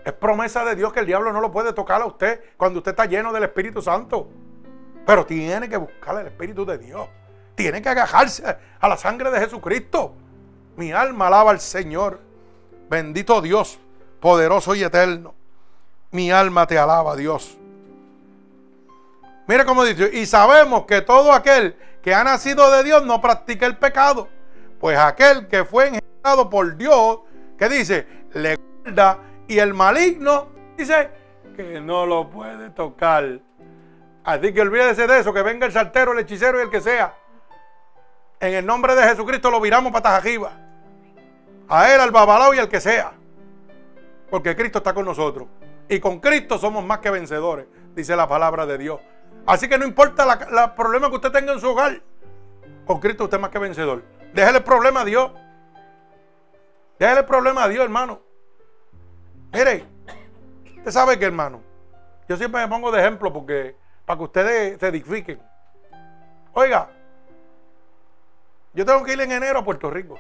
Es promesa de Dios que el diablo no lo puede tocar a usted cuando usted está lleno del Espíritu Santo. Pero tiene que buscar el Espíritu de Dios. Tiene que agajarse a la sangre de Jesucristo. Mi alma alaba al Señor. Bendito Dios, poderoso y eterno. Mi alma te alaba, Dios. Mire cómo dice, y sabemos que todo aquel que ha nacido de Dios no practica el pecado. Pues aquel que fue engendrado por Dios, que dice, le guarda y el maligno dice que no lo puede tocar. Así que olvídese de eso, que venga el saltero, el hechicero y el que sea. En el nombre de Jesucristo lo viramos patas arriba. A él, al babalao y al que sea. Porque Cristo está con nosotros. Y con Cristo somos más que vencedores, dice la palabra de Dios. Así que no importa el problema que usted tenga en su hogar. Con Cristo usted es más que vencedor. Déjele el problema a Dios. Déjele el problema a Dios, hermano. Mire, usted sabe que, hermano, yo siempre me pongo de ejemplo porque para que ustedes se edifiquen. Oiga, yo tengo que ir en enero a Puerto Rico.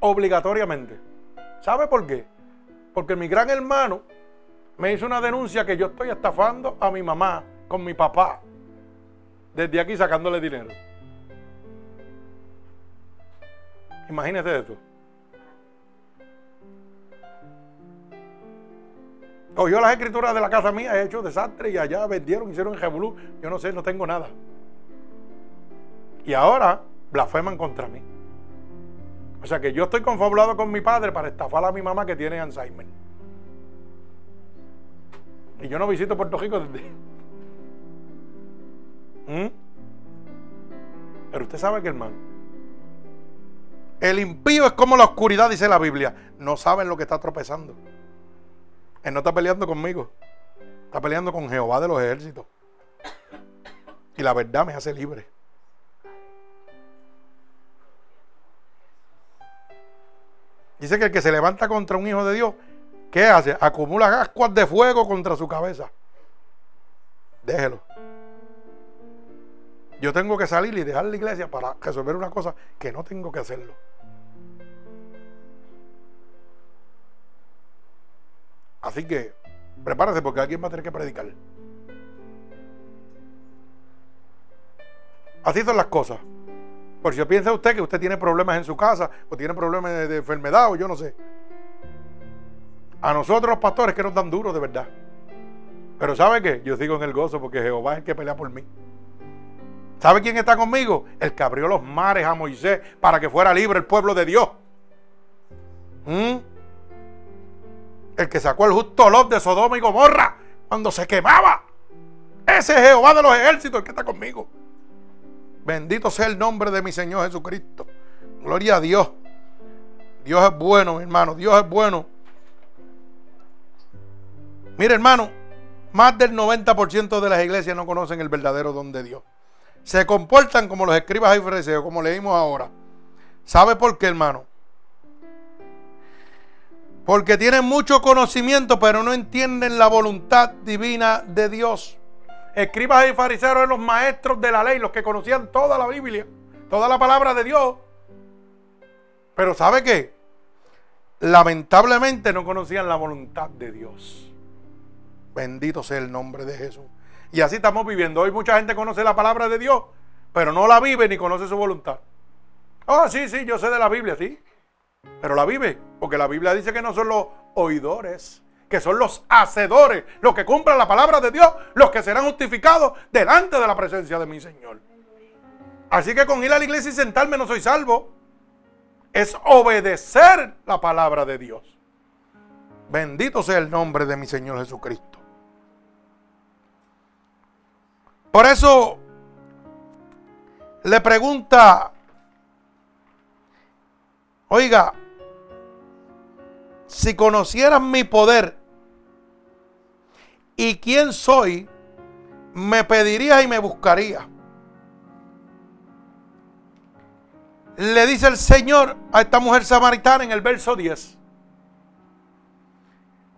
Obligatoriamente. ¿Sabe por qué? Porque mi gran hermano me hizo una denuncia que yo estoy estafando a mi mamá con mi papá. Desde aquí sacándole dinero. Imagínese eso. Cogió las escrituras de la casa mía, he hecho desastre y allá vendieron, hicieron Jebulú. Yo no sé, no tengo nada. Y ahora blasfeman contra mí. O sea que yo estoy confabulado con mi padre para estafar a mi mamá que tiene Alzheimer. Y yo no visito Puerto Rico desde. ¿Mm? Pero usted sabe que, hermano, el impío es como la oscuridad, dice la Biblia. No saben lo que está tropezando. Él no está peleando conmigo. Está peleando con Jehová de los ejércitos. Y la verdad me hace libre. Dice que el que se levanta contra un hijo de Dios, ¿qué hace? Acumula ascuas de fuego contra su cabeza. Déjelo. Yo tengo que salir y dejar la iglesia para resolver una cosa que no tengo que hacerlo. Así que prepárese porque alguien va a tener que predicar. Así son las cosas. Por si piensa usted que usted tiene problemas en su casa o tiene problemas de, enfermedad o yo no sé. A nosotros los pastores que nos dan duro de verdad. Pero ¿sabe qué? Yo sigo en el gozo porque Jehová es el que pelea por mí. ¿Sabe quién está conmigo? El que abrió los mares a Moisés para que fuera libre el pueblo de Dios. ¿Mm? El que sacó el justo Lot de Sodoma y Gomorra cuando se quemaba. Ese es Jehová de los ejércitos el que está conmigo. Bendito sea el nombre de mi Señor Jesucristo. Gloria a Dios. Dios es bueno, mi hermano. Dios es bueno. Mire, hermano, más del 90% de las iglesias no conocen el verdadero don de Dios. Se comportan como los escribas y fariseos, como leímos ahora. ¿Sabe por qué, hermano? Porque tienen mucho conocimiento, pero no entienden la voluntad divina de Dios. Escribas y fariseos eran los maestros de la ley, los que conocían toda la Biblia, toda la palabra de Dios. Pero ¿sabe qué? Lamentablemente no conocían la voluntad de Dios. Bendito sea el nombre de Jesús. Y así estamos viviendo. Hoy mucha gente conoce la palabra de Dios, pero no la vive ni conoce su voluntad. Ah, sí, sí, yo sé de la Biblia, sí. Pero la vive, porque la Biblia dice que no son los oidores, que son los hacedores, los que cumplan la palabra de Dios, los que serán justificados delante de la presencia de mi Señor. Así que con ir a la iglesia y sentarme no soy salvo. Es obedecer la palabra de Dios. Bendito sea el nombre de mi Señor Jesucristo. Por eso le pregunta Oiga, si conocieras mi poder y quién soy, me pedirías y me buscarías. Le dice el Señor a esta mujer samaritana en el verso 10.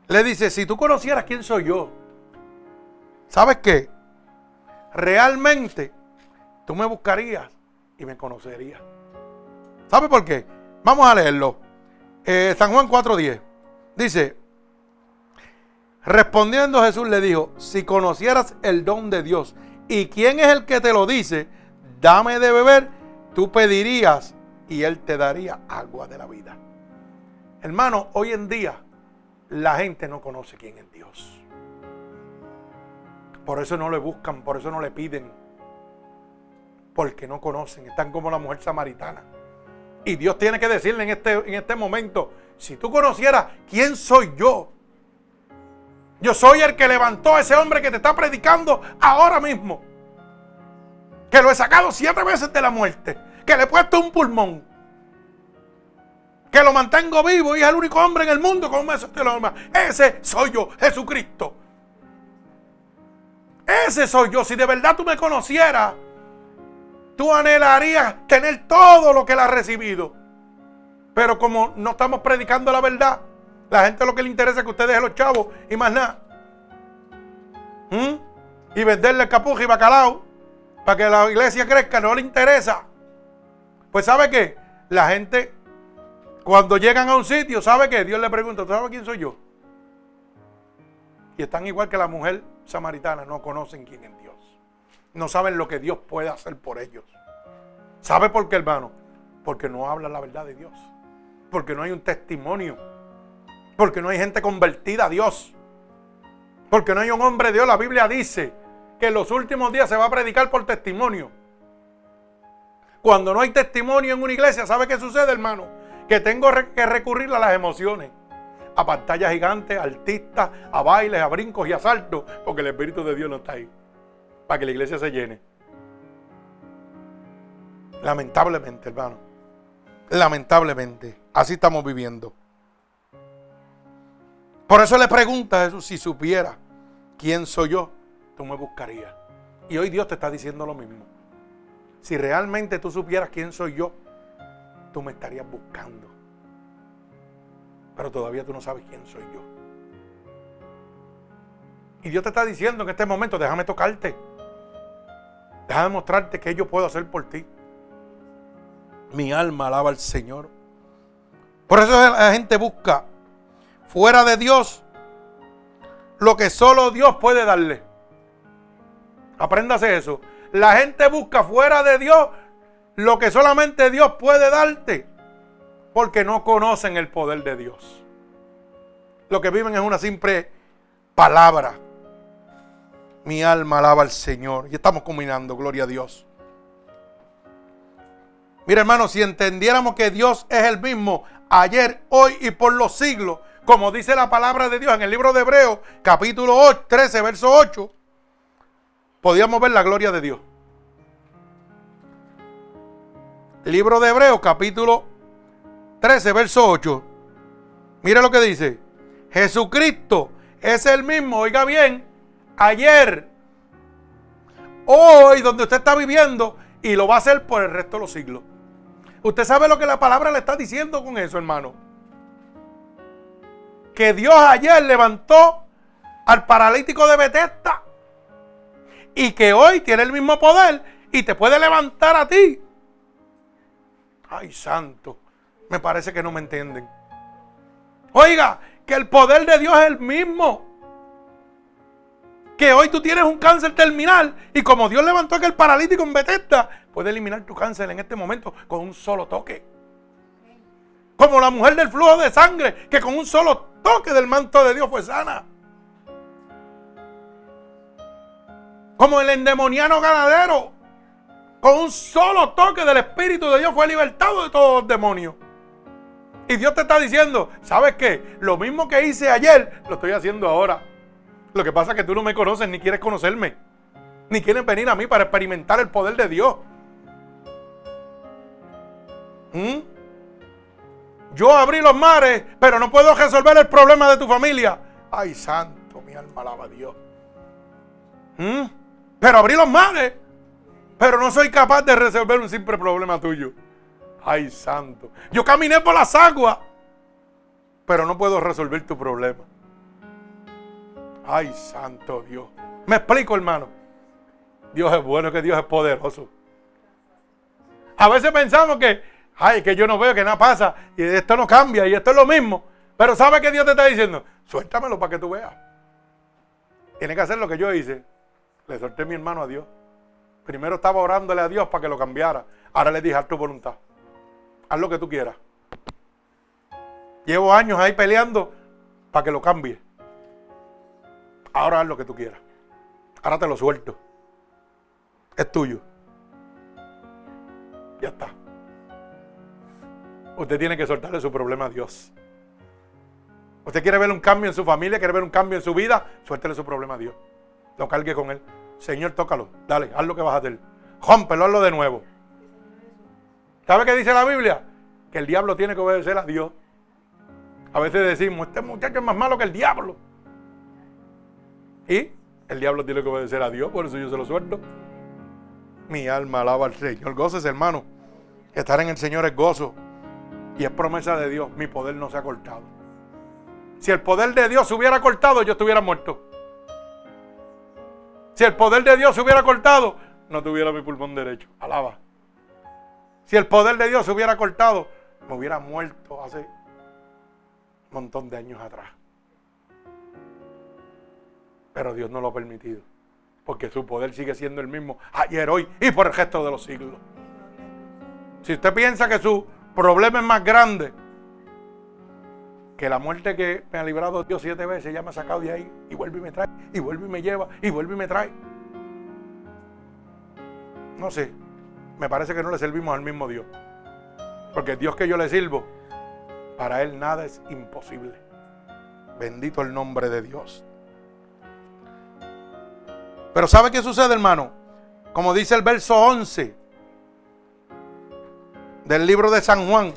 Le dice, si tú conocieras quién soy yo, ¿sabes qué? Realmente tú me buscarías y me conocerías. ¿Sabe por qué? Vamos a leerlo. Eh, San Juan 4:10. Dice, respondiendo Jesús le dijo, si conocieras el don de Dios y quién es el que te lo dice, dame de beber, tú pedirías y él te daría agua de la vida. Hermano, hoy en día la gente no conoce quién es Dios. Por eso no le buscan, por eso no le piden. Porque no conocen, están como la mujer samaritana. Y Dios tiene que decirle en este, en este momento, si tú conocieras quién soy yo, yo soy el que levantó a ese hombre que te está predicando ahora mismo. Que lo he sacado siete veces de la muerte. Que le he puesto un pulmón. Que lo mantengo vivo y es el único hombre en el mundo con eso Ese soy yo, Jesucristo. Ese soy yo. Si de verdad tú me conocieras, tú anhelarías tener todo lo que él ha recibido. Pero como no estamos predicando la verdad, la gente lo que le interesa es que usted deje los chavos y más nada. ¿Mm? Y venderle capuja y bacalao para que la iglesia crezca, no le interesa. Pues sabe qué? La gente cuando llegan a un sitio, ¿sabe qué? Dios le pregunta, ¿tú sabes quién soy yo? Y están igual que la mujer samaritana, no conocen quién es Dios. No saben lo que Dios puede hacer por ellos. ¿Sabe por qué, hermano? Porque no hablan la verdad de Dios. Porque no hay un testimonio. Porque no hay gente convertida a Dios. Porque no hay un hombre de Dios. La Biblia dice que en los últimos días se va a predicar por testimonio. Cuando no hay testimonio en una iglesia, ¿sabe qué sucede, hermano? Que tengo que recurrir a las emociones. A pantallas gigantes, a artistas, a bailes, a brincos y a saltos. Porque el Espíritu de Dios no está ahí para que la iglesia se llene. Lamentablemente, hermano. Lamentablemente. Así estamos viviendo. Por eso le pregunta a Jesús, si supiera quién soy yo, tú me buscarías. Y hoy Dios te está diciendo lo mismo. Si realmente tú supieras quién soy yo, tú me estarías buscando. Pero todavía tú no sabes quién soy yo. Y Dios te está diciendo en este momento, déjame tocarte. Déjame mostrarte que yo puedo hacer por ti. Mi alma alaba al Señor. Por eso la gente busca fuera de Dios lo que solo Dios puede darle. Apréndase eso. La gente busca fuera de Dios lo que solamente Dios puede darte. Porque no conocen el poder de Dios. Lo que viven es una simple palabra. Mi alma alaba al Señor. Y estamos combinando, gloria a Dios. Mira, hermano, si entendiéramos que Dios es el mismo ayer, hoy y por los siglos, como dice la palabra de Dios en el libro de Hebreos, capítulo 8, 13, verso 8, podíamos ver la gloria de Dios. Libro de Hebreos, capítulo 13, verso 8. Mira lo que dice. Jesucristo es el mismo, oiga bien, ayer, hoy, donde usted está viviendo, y lo va a hacer por el resto de los siglos. Usted sabe lo que la palabra le está diciendo con eso, hermano. Que Dios ayer levantó al paralítico de Betesda y que hoy tiene el mismo poder y te puede levantar a ti. Ay, santo, me parece que no me entienden. Oiga, que el poder de Dios es el mismo. Que hoy tú tienes un cáncer terminal y como Dios levantó aquel paralítico en Betesda, puede eliminar tu cáncer en este momento con un solo toque. Como la mujer del flujo de sangre, que con un solo toque del manto de Dios fue sana. Como el endemoniano ganadero, con un solo toque del Espíritu de Dios fue libertado de todos los demonios. Y Dios te está diciendo, ¿sabes qué? Lo mismo que hice ayer, lo estoy haciendo ahora. Lo que pasa es que tú no me conoces ni quieres conocerme. Ni quieres venir a mí para experimentar el poder de Dios. ¿Mm? Yo abrí los mares, pero no puedo resolver el problema de tu familia. Ay, santo, mi alma alaba a Dios. ¿Mm? Pero abrí los mares, pero no soy capaz de resolver un simple problema tuyo. Ay, santo. Yo caminé por las aguas, pero no puedo resolver tu problema. Ay, santo Dios. Me explico, hermano. Dios es bueno, que Dios es poderoso. A veces pensamos que, ay, que yo no veo que nada pasa y esto no cambia y esto es lo mismo. Pero ¿sabe que Dios te está diciendo? Suéltamelo para que tú veas. Tiene que hacer lo que yo hice. Le solté mi hermano a Dios. Primero estaba orándole a Dios para que lo cambiara. Ahora le dije, haz tu voluntad. Haz lo que tú quieras. Llevo años ahí peleando para que lo cambie. Ahora haz lo que tú quieras. Ahora te lo suelto. Es tuyo. Ya está. Usted tiene que soltarle su problema a Dios. Usted quiere ver un cambio en su familia, quiere ver un cambio en su vida, suéltele su problema a Dios. Lo cargue con él. Señor, tócalo. Dale, haz lo que vas a hacer. Rómpelo, hazlo de nuevo. ¿Sabe qué dice la Biblia? Que el diablo tiene que obedecer a Dios. A veces decimos, este muchacho es más malo que el diablo. Y el diablo tiene que obedecer a Dios, por eso yo se lo suelto. Mi alma alaba al Señor. Goces, hermano. Estar en el Señor es gozo. Y es promesa de Dios. Mi poder no se ha cortado. Si el poder de Dios se hubiera cortado, yo estuviera muerto. Si el poder de Dios se hubiera cortado, no tuviera mi pulmón derecho. Alaba. Si el poder de Dios se hubiera cortado, me hubiera muerto hace un montón de años atrás. Pero Dios no lo ha permitido. Porque su poder sigue siendo el mismo ayer, hoy y por el resto de los siglos. Si usted piensa que su problema es más grande que la muerte que me ha librado Dios siete veces, ya me ha sacado de ahí y vuelve y me trae, y vuelve y me lleva, y vuelve y me trae. No sé, me parece que no le servimos al mismo Dios. Porque el Dios que yo le sirvo, para Él nada es imposible. Bendito el nombre de Dios. Pero ¿sabe qué sucede, hermano? Como dice el verso 11 del libro de San Juan,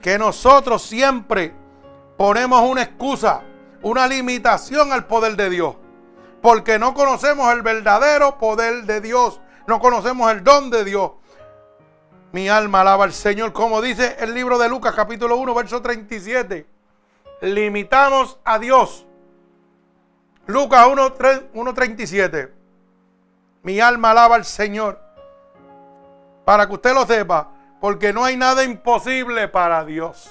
que nosotros siempre ponemos una excusa, una limitación al poder de Dios, porque no conocemos el verdadero poder de Dios no conocemos el don de Dios. Mi alma alaba al Señor, como dice el libro de Lucas capítulo 1, verso 37. Limitamos a Dios. Lucas 1.37. Mi alma alaba al Señor. Para que usted lo sepa, porque no hay nada imposible para Dios.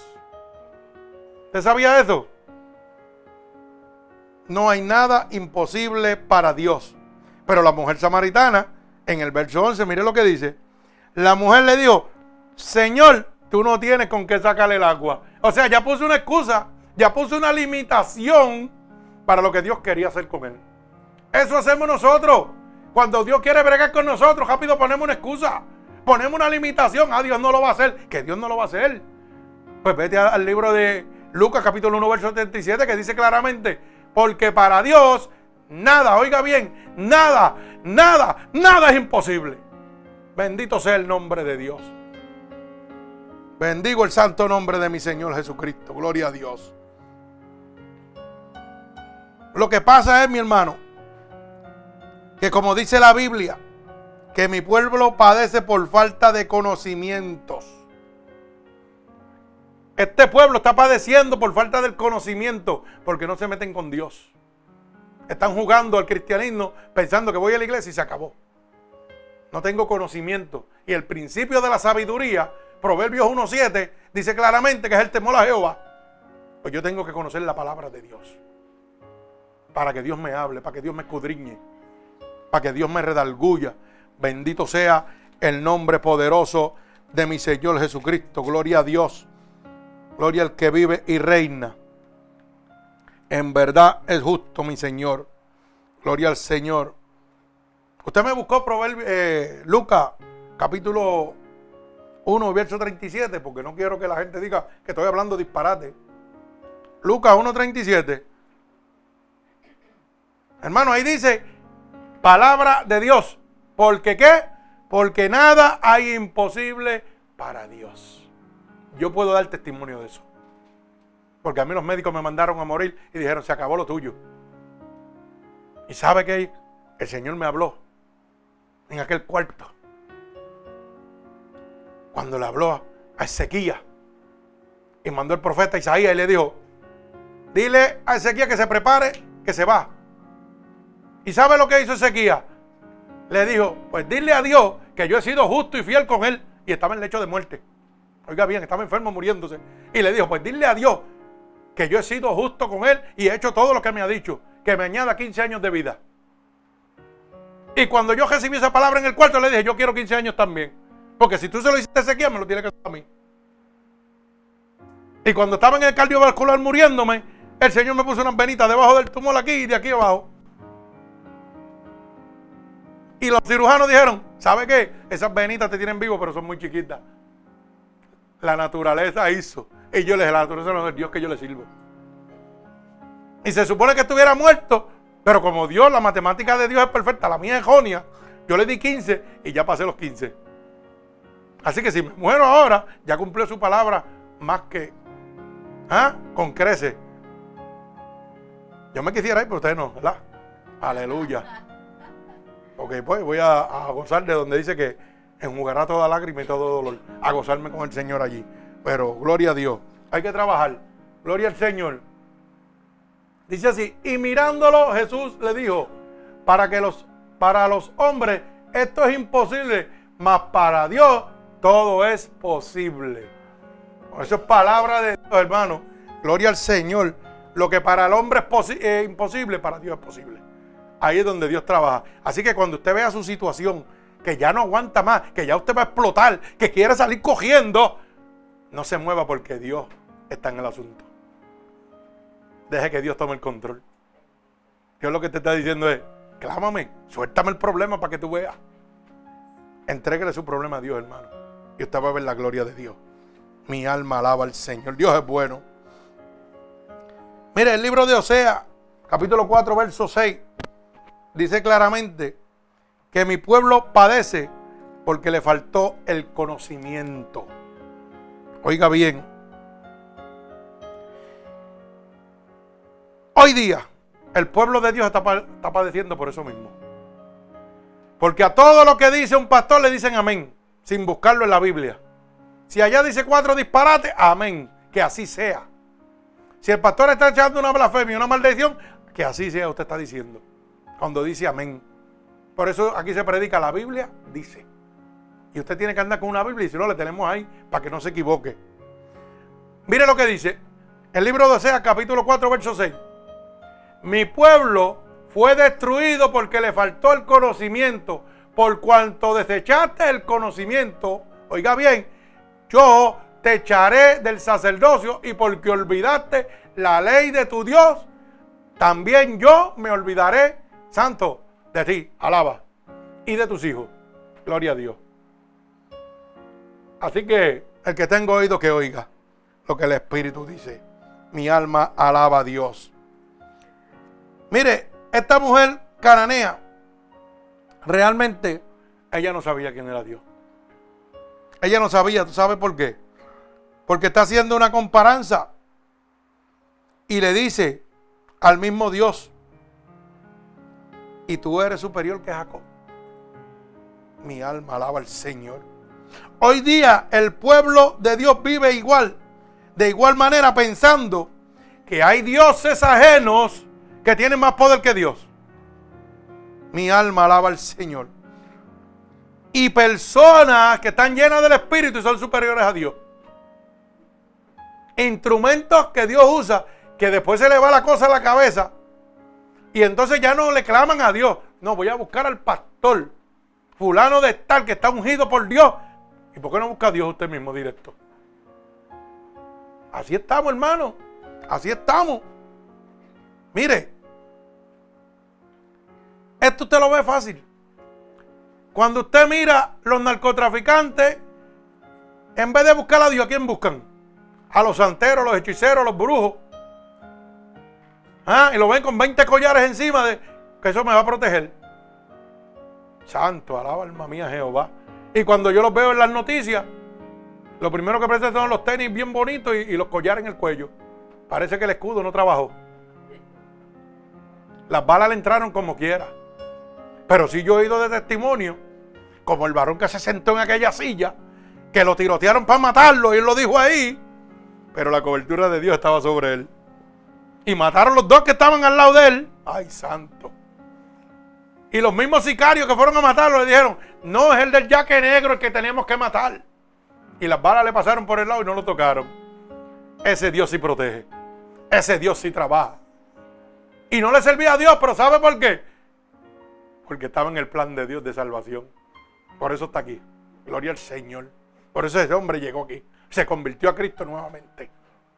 ¿Usted sabía eso? No hay nada imposible para Dios. Pero la mujer samaritana en el verso 11, mire lo que dice. La mujer le dijo, Señor, tú no tienes con qué sacarle el agua. O sea, ya puso una excusa, ya puso una limitación para lo que Dios quería hacer con él. Eso hacemos nosotros. Cuando Dios quiere bregar con nosotros, rápido ponemos una excusa. Ponemos una limitación. Ah, Dios no lo va a hacer. Que Dios no lo va a hacer. Pues vete al libro de Lucas capítulo 1, verso 37, que dice claramente, porque para Dios nada, oiga bien, nada, nada, nada es imposible. Bendito sea el nombre de Dios. Bendigo el santo nombre de mi Señor Jesucristo. Gloria a Dios. Lo que pasa es, mi hermano, que como dice la Biblia, que mi pueblo padece por falta de conocimientos. Este pueblo está padeciendo por falta del conocimiento, porque no se meten con Dios. Están jugando al cristianismo pensando que voy a la iglesia y se acabó. No tengo conocimiento. Y el principio de la sabiduría, Proverbios 1.7, dice claramente que es el temor a Jehová. Pues yo tengo que conocer la palabra de Dios. Para que Dios me hable, para que Dios me escudriñe, para que Dios me redalgulla. Bendito sea el nombre poderoso de mi Señor Jesucristo. Gloria a Dios. Gloria al que vive y reina. En verdad es justo, mi Señor. Gloria al Señor. Usted me buscó Proverbio, eh, Lucas, capítulo 1, verso 37, porque no quiero que la gente diga que estoy hablando disparate. Lucas 1.37. Hermano, ahí dice, palabra de Dios. ¿Porque qué? Porque nada hay imposible para Dios. Yo puedo dar testimonio de eso. Porque a mí los médicos me mandaron a morir y dijeron, se acabó lo tuyo. Y sabe que el Señor me habló en aquel cuarto. Cuando le habló a Ezequiel y mandó el profeta Isaías y le dijo, dile a Ezequiel que se prepare, que se va. ¿Y sabe lo que hizo Ezequiel? Le dijo, pues dile a Dios que yo he sido justo y fiel con él y estaba en lecho de muerte. Oiga bien, estaba enfermo muriéndose. Y le dijo, pues dile a Dios que yo he sido justo con él y he hecho todo lo que me ha dicho, que me añada 15 años de vida. Y cuando yo recibí esa palabra en el cuarto, le dije, yo quiero 15 años también. Porque si tú se lo hiciste a Ezequiel, me lo tiene que hacer a mí. Y cuando estaba en el cardiovascular muriéndome, el Señor me puso unas venitas debajo del tumor aquí y de aquí abajo. Y los cirujanos dijeron, ¿sabe qué? Esas venitas te tienen vivo, pero son muy chiquitas. La naturaleza hizo. Y yo le dije, la naturaleza no es el Dios que yo le sirvo. Y se supone que estuviera muerto, pero como Dios, la matemática de Dios es perfecta, la mía es jonia, yo le di 15 y ya pasé los 15. Así que si me muero ahora, ya cumplió su palabra más que ¿ah? con crece. Yo me quisiera ir, pero ustedes no, ¿verdad? Aleluya. Ok, pues voy a, a gozar de donde dice que enjugará toda lágrima y todo dolor, a gozarme con el Señor allí. Pero gloria a Dios, hay que trabajar. Gloria al Señor. Dice así, y mirándolo Jesús le dijo, para que los para los hombres esto es imposible, mas para Dios todo es posible. Eso es palabra de Dios, hermano. Gloria al Señor. Lo que para el hombre es imposible, para Dios es posible. Ahí es donde Dios trabaja. Así que cuando usted vea su situación, que ya no aguanta más, que ya usted va a explotar, que quiere salir cogiendo, no se mueva porque Dios está en el asunto. Deje que Dios tome el control. Dios lo que te está diciendo es, clámame, suéltame el problema para que tú veas. Entréguele su problema a Dios, hermano. Y usted va a ver la gloria de Dios. Mi alma alaba al Señor. Dios es bueno. Mire, el libro de Osea, capítulo 4, verso 6, dice claramente, que mi pueblo padece porque le faltó el conocimiento. Oiga bien, hoy día el pueblo de Dios está, padeciendo por eso mismo. Porque a todo lo que dice un pastor le dicen amén, sin buscarlo en la Biblia. Si allá dice cuatro disparates, amén, que así sea. Si el pastor está echando una blasfemia, una maldición, que así sea, usted está diciendo. Cuando dice amén. Por eso aquí se predica la Biblia, dice. Y usted tiene que andar con una Biblia y si no, le tenemos ahí para que no se equivoque. Mire lo que dice el libro de Osea, capítulo 4, verso 6. Mi pueblo fue destruido porque le faltó el conocimiento. Por cuanto desechaste el conocimiento, oiga bien, yo te echaré del sacerdocio y porque olvidaste la ley de tu Dios, también yo me olvidaré, santo, de ti, alaba, y de tus hijos. Gloria a Dios. Así que el que tenga oído que oiga lo que el Espíritu dice. Mi alma alaba a Dios. Mire, esta mujer cananea, realmente ella no sabía quién era Dios. Ella no sabía, ¿tú sabes por qué? Porque está haciendo una comparanza y le dice al mismo Dios, y tú eres superior que Jacob. Mi alma alaba al Señor. Hoy día el pueblo de Dios vive igual, de igual manera pensando que hay dioses ajenos que tienen más poder que Dios. Mi alma alaba al Señor. Y personas que están llenas del Espíritu y son superiores a Dios. Instrumentos que Dios usa, que después se le va la cosa a la cabeza. Y entonces ya no le claman a Dios. No, voy a buscar al pastor. Fulano de tal que está ungido por Dios. ¿Y por qué no busca a Dios usted mismo directo? Así estamos, hermano. Así estamos. Mire, esto usted lo ve fácil. Cuando usted mira los narcotraficantes, en vez de buscar a Dios, ¿a quién buscan? A los santeros, los hechiceros, los brujos. ¿Ah? Y lo ven con 20 collares encima de que eso me va a proteger. Santo, alaba alma mía Jehová. Y cuando yo los veo en las noticias, lo primero que presentan son los tenis bien bonitos y, los collares en el cuello. Parece que el escudo no trabajó. Las balas le entraron como quiera. Pero si yo he oído de testimonio, como el varón que se sentó en aquella silla, que lo tirotearon para matarlo y él lo dijo ahí, pero la cobertura de Dios estaba sobre él. Y mataron los dos que estaban al lado de él. Ay, santo. Y los mismos sicarios que fueron a matarlo le dijeron, no es el del yaque negro el que teníamos que matar. Y las balas le pasaron por el lado y no lo tocaron. Ese Dios sí protege. Ese Dios sí trabaja. Y no le servía a Dios, pero ¿sabe por qué? Porque estaba en el plan de Dios de salvación. Por eso está aquí. Gloria al Señor. Por eso ese hombre llegó aquí. Se convirtió a Cristo nuevamente.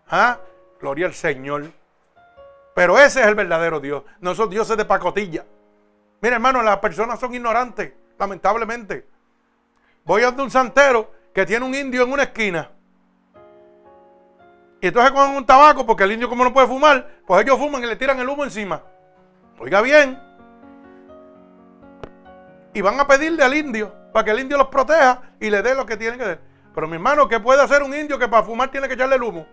¿Ah? Gloria al Señor. Pero ese es el verdadero Dios. No son dioses de pacotilla. Mira, hermano, las personas son ignorantes, lamentablemente. Voy a un santero que tiene un indio en una esquina. Y entonces cogen un tabaco, porque el indio como no puede fumar, pues ellos fuman y le tiran el humo encima. Oiga bien. Y van a pedirle al indio para que el indio los proteja y le dé lo que tiene que dar. Pero mi hermano, ¿qué puede hacer un indio que para fumar tiene que echarle el humo?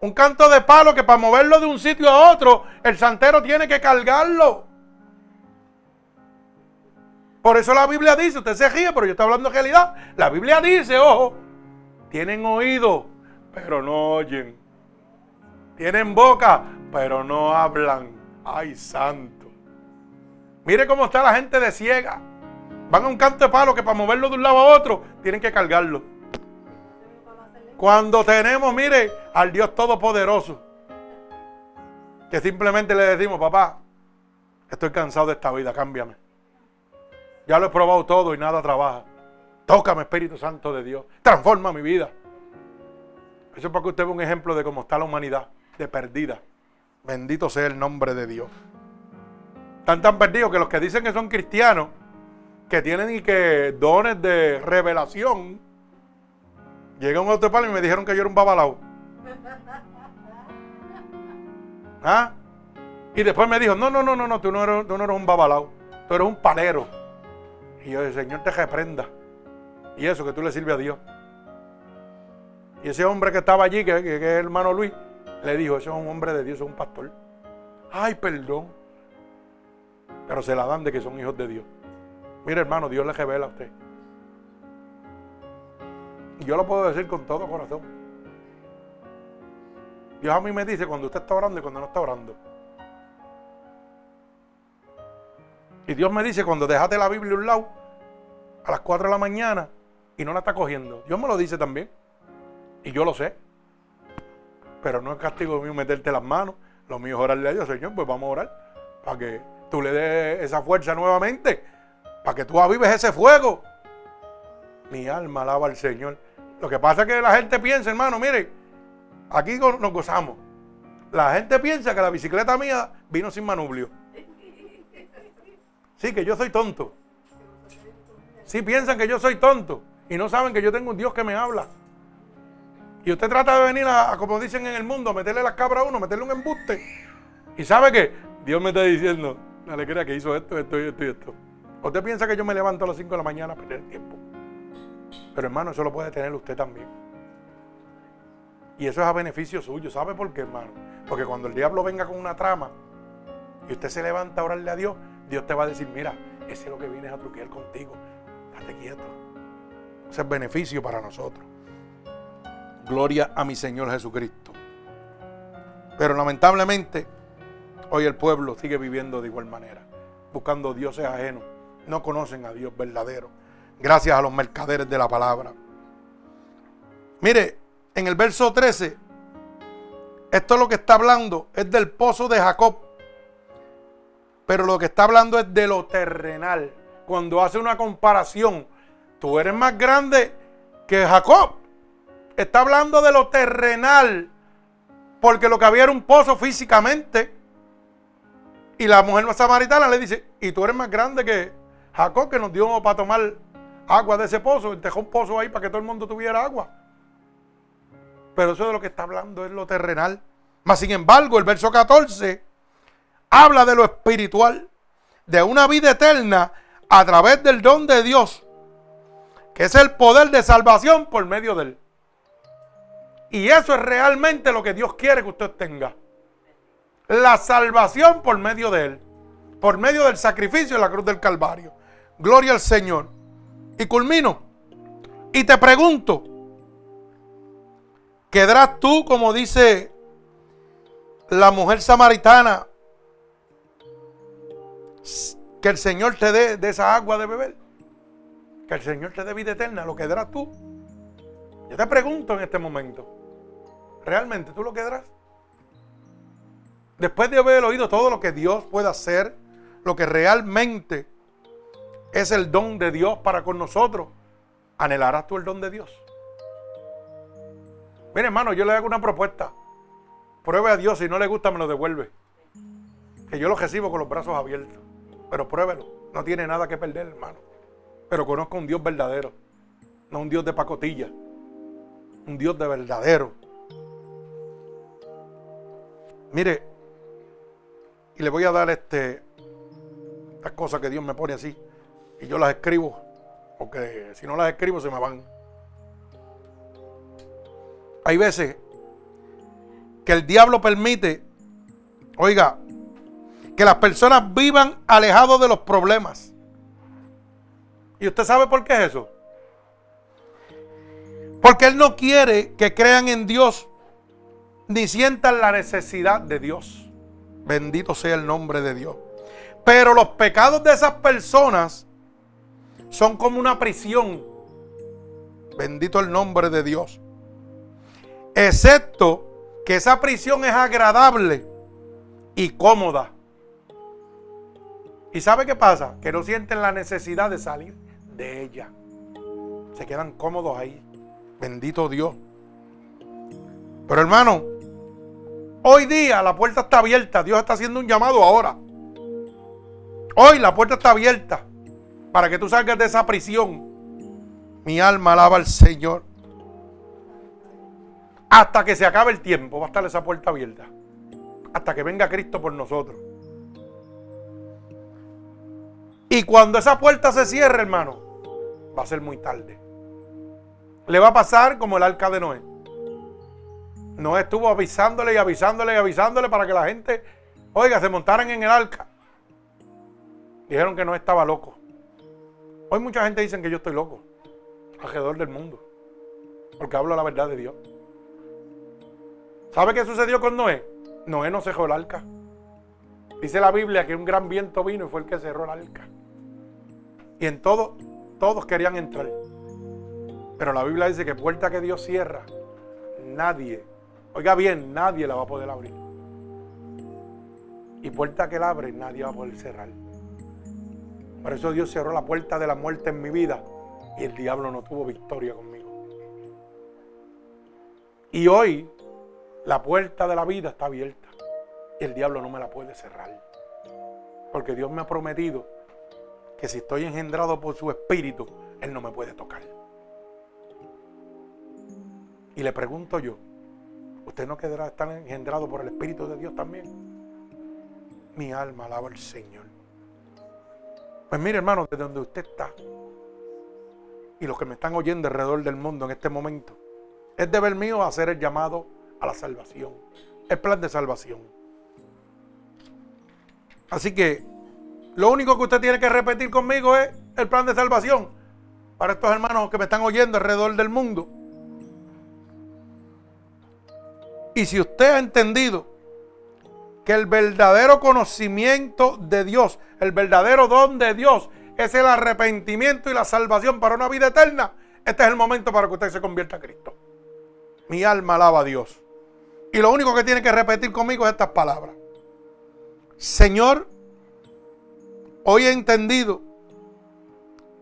Un canto de palo que para moverlo de un sitio a otro, el santero tiene que cargarlo. Por eso la Biblia dice, usted se ríe, pero yo estoy hablando de realidad. La Biblia dice, ojo, tienen oído, pero no oyen. Tienen boca, pero no hablan. Ay, santo. Mire cómo está la gente de ciega. Van a un canto de palo que para moverlo de un lado a otro, tienen que cargarlo. Cuando tenemos, mire, al Dios Todopoderoso, que simplemente le decimos, papá, estoy cansado de esta vida, cámbiame. Ya lo he probado todo y nada trabaja. Tócame, Espíritu Santo de Dios. Transforma mi vida. Eso es para que usted vea un ejemplo de cómo está la humanidad, de perdida. Bendito sea el nombre de Dios. Están tan perdidos que los que dicen que son cristianos, que tienen y que dones de revelación, llegan a un otro palo y me dijeron que yo era un babalao. [laughs] ¿Ah? Y después me dijo, no, no, no, no, no, tú no eres, tú no eres un babalao, tú eres un palero. Y yo, el Señor te reprenda. Y eso que tú le sirves a Dios. Y ese hombre que estaba allí, que, que, es el hermano Luis, le dijo, ese es un hombre de Dios, es un pastor. Ay, perdón. Pero se la dan de que son hijos de Dios. Mire, hermano, Dios le revela a usted. Y yo lo puedo decir con todo corazón. Dios a mí me dice cuando usted está orando y cuando no está orando. Y Dios me dice cuando dejaste la Biblia a un lado a las 4 de la mañana y no la está cogiendo. Dios me lo dice también. Y yo lo sé. Pero no es castigo mío meterte las manos. Lo mío es orarle a Dios, Señor, pues vamos a orar. Para que tú le des esa fuerza nuevamente. Para que tú avives ese fuego. Mi alma alaba al Señor. Lo que pasa es que la gente piensa, hermano, mire, aquí nos gozamos. La gente piensa que la bicicleta mía vino sin manubrio. Sí, que yo soy tonto. Sí, piensan que yo soy tonto. Y no saben que yo tengo un Dios que me habla. Y usted trata de venir a, como dicen en el mundo, a meterle las cabras a uno, meterle un embuste. Y sabe que Dios me está diciendo, no le crea que hizo esto, esto y esto y esto. Usted piensa que yo me levanto a las 5 de la mañana a perder tiempo. Pero hermano, eso lo puede tener usted también. Y eso es a beneficio suyo. ¿Sabe por qué, hermano? Porque cuando el diablo venga con una trama y usted se levanta a orarle a Dios, Dios te va a decir, mira, ese es lo que viene a truquear contigo. Date quieto. Ese es beneficio para nosotros. Gloria a mi Señor Jesucristo. Pero lamentablemente, hoy el pueblo sigue viviendo de igual manera, buscando dioses ajenos. No conocen a Dios verdadero. Gracias a los mercaderes de la palabra. Mire, en el verso 13, esto es lo que está hablando, es del pozo de Jacob. Pero lo que está hablando es de lo terrenal. Cuando hace una comparación, tú eres más grande que Jacob. Está hablando de lo terrenal. Porque lo que había era un pozo físicamente. Y la mujer samaritana le dice, y tú eres más grande que Jacob que nos dio para tomar agua de ese pozo. Dejó un pozo ahí para que todo el mundo tuviera agua. Pero eso de lo que está hablando es lo terrenal. Mas sin embargo, el verso 14 habla de lo espiritual, de una vida eterna a través del don de Dios, que es el poder de salvación por medio de él. Y eso es realmente lo que Dios quiere que usted tenga. La salvación por medio de él, por medio del sacrificio de la cruz del Calvario. Gloria al Señor. Y culmino. Y te pregunto, ¿Quedarás tú, como dice la mujer samaritana, que el Señor te dé de esa agua de beber? Que el Señor te dé vida eterna, ¿lo quedarás tú? Yo te pregunto en este momento, ¿realmente tú lo quedarás? Después de haber oído todo lo que Dios puede hacer, lo que realmente es el don de Dios para con nosotros, ¿anhelarás tú el don de Dios? Mire, hermano, yo le hago una propuesta. Pruebe a Dios, si no le gusta, me lo devuelve. Que yo lo recibo con los brazos abiertos. Pero pruébelo. No tiene nada que perder, hermano. Pero conozco un Dios verdadero. No un Dios de pacotilla. Un Dios de verdadero. Mire, y le voy a dar este, estas cosas que Dios me pone así. Y yo las escribo. Porque si no las escribo se me van. Hay veces que el diablo permite, oiga, que las personas vivan alejados de los problemas. ¿Y usted sabe por qué es eso? Porque Él no quiere que crean en Dios ni sientan la necesidad de Dios. Bendito sea el nombre de Dios. Pero los pecados de esas personas son como una prisión. Bendito el nombre de Dios. Excepto que esa prisión es agradable y cómoda. ¿Y sabe qué pasa? Que no sienten la necesidad de salir de ella. Se quedan cómodos ahí. Bendito Dios. Pero hermano, hoy día la puerta está abierta. Dios está haciendo un llamado ahora. Hoy la puerta está abierta para que tú salgas de esa prisión. Mi alma alaba al Señor. Hasta que se acabe el tiempo va a estar esa puerta abierta. Hasta que venga Cristo por nosotros. Y cuando esa puerta se cierre, hermano, va a ser muy tarde. Le va a pasar como el arca de Noé. Noé estuvo avisándole y avisándole y avisándole para que la gente, oiga, se montaran en el arca. Dijeron que no estaba loco. Hoy mucha gente dice que yo estoy loco alrededor del mundo. Porque hablo la verdad de Dios. ¿Sabe qué sucedió con Noé? Noé no cerró el arca. Dice la Biblia que un gran viento vino y fue el que cerró el arca. Y en todo, todos querían entrar. Pero la Biblia dice que puerta que Dios cierra, nadie, oiga bien, nadie la va a poder abrir. Y puerta que él abre, nadie va a poder cerrar. Por eso Dios cerró la puerta de la muerte en mi vida y el diablo no tuvo victoria conmigo. Y hoy la puerta de la vida está abierta y el diablo no me la puede cerrar. Porque Dios me ha prometido que si estoy engendrado por su espíritu, Él no me puede tocar. Y le pregunto yo, ¿usted no quedará estar engendrado por el Espíritu de Dios también? Mi alma alaba al Señor. Pues mire hermano, desde donde usted está y los que me están oyendo alrededor del mundo en este momento, es deber mío hacer el llamado a la salvación. El plan de salvación. Así que Lo único que usted tiene que repetir conmigo es el plan de salvación para estos hermanos que me están oyendo alrededor del mundo. Y si usted ha entendido que el verdadero conocimiento de Dios, el verdadero don de Dios, es el arrepentimiento y la salvación para una vida eterna, este es el momento para que usted se convierta a Cristo. Mi alma alaba a Dios. Y lo único que tiene que repetir conmigo es estas palabras. Señor, hoy he entendido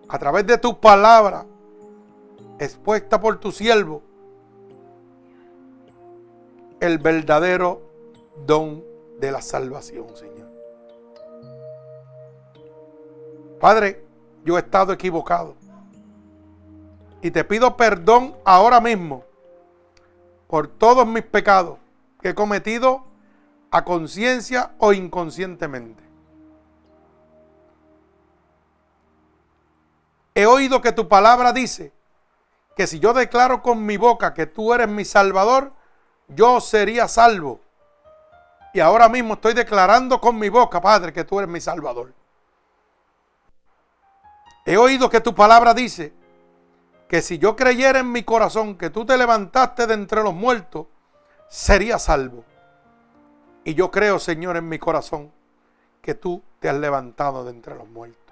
a través de tu palabra expuesta por tu siervo el verdadero don de la salvación, Señor. Padre, yo he estado equivocado. Y te pido perdón ahora mismo por todos mis pecados que he cometido a conciencia o inconscientemente. He oído que tu palabra dice que si yo declaro con mi boca que tú eres mi salvador, yo sería salvo. Y ahora mismo estoy declarando con mi boca, Padre, que tú eres mi salvador. He oído que tu palabra dice que si yo creyera en mi corazón que tú te levantaste de entre los muertos, sería salvo. Y yo creo, Señor, en mi corazón que tú te has levantado de entre los muertos.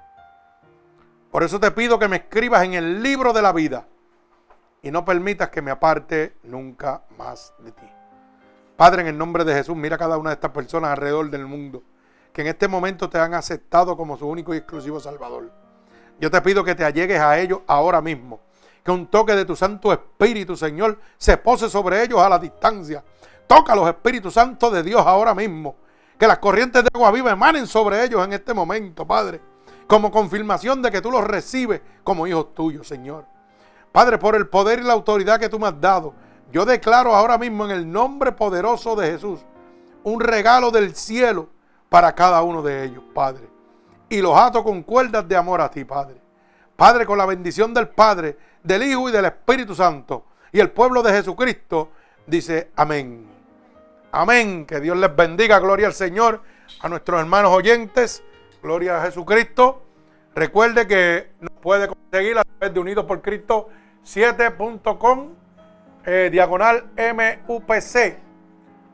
Por eso te pido que me escribas en el libro de la vida y no permitas que me aparte nunca más de ti. Padre, en el nombre de Jesús, mira a cada una de estas personas alrededor del mundo que en este momento te han aceptado como su único y exclusivo Salvador. Yo te pido que te allegues a ellos ahora mismo que un toque de tu Santo Espíritu, Señor, se pose sobre ellos a la distancia. Toca los Espíritus Santos de Dios ahora mismo. Que las corrientes de agua viva emanen sobre ellos en este momento, Padre. Como confirmación de que tú los recibes como hijos tuyos, Señor. Padre, por el poder y la autoridad que tú me has dado, yo declaro ahora mismo en el nombre poderoso de Jesús un regalo del cielo para cada uno de ellos, Padre. Y los ato con cuerdas de amor a ti, Padre. Padre, con la bendición del Padre, del Hijo y del Espíritu Santo. Y el pueblo de Jesucristo dice amén. Amén. Que Dios les bendiga. Gloria al Señor. A nuestros hermanos oyentes. Gloria a Jesucristo. Recuerde que nos puede conseguir a través de Unidos por Cristo 7.com eh, diagonal MUPC.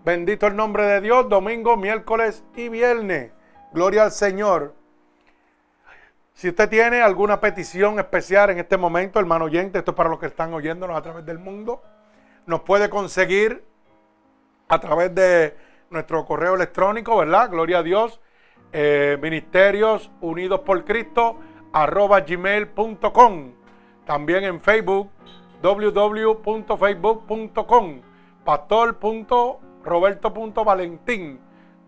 Bendito el nombre de Dios. Domingo, miércoles y viernes. Gloria al Señor. Si usted tiene alguna petición especial en este momento, hermano oyente, esto es para los que están oyéndonos a través del mundo, nos puede conseguir a través de nuestro correo electrónico, ¿verdad? Gloria a Dios. Eh, ministerios Unidos por Cristo arroba gmail.com. También en Facebook www.facebook.com pastor.roberto.valentín.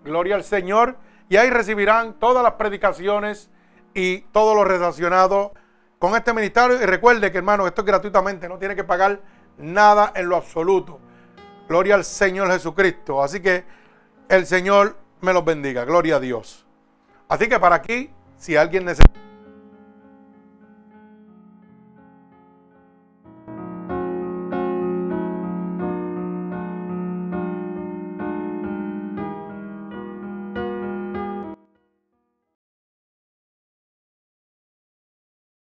Gloria al Señor. Y ahí recibirán todas las predicaciones y todo lo relacionado con este ministerio. Y recuerde que, hermano, esto es gratuitamente, no tiene que pagar nada en lo absoluto. Gloria al Señor Jesucristo. Así que el Señor me los bendiga. Gloria a Dios. Así que para aquí, si alguien necesita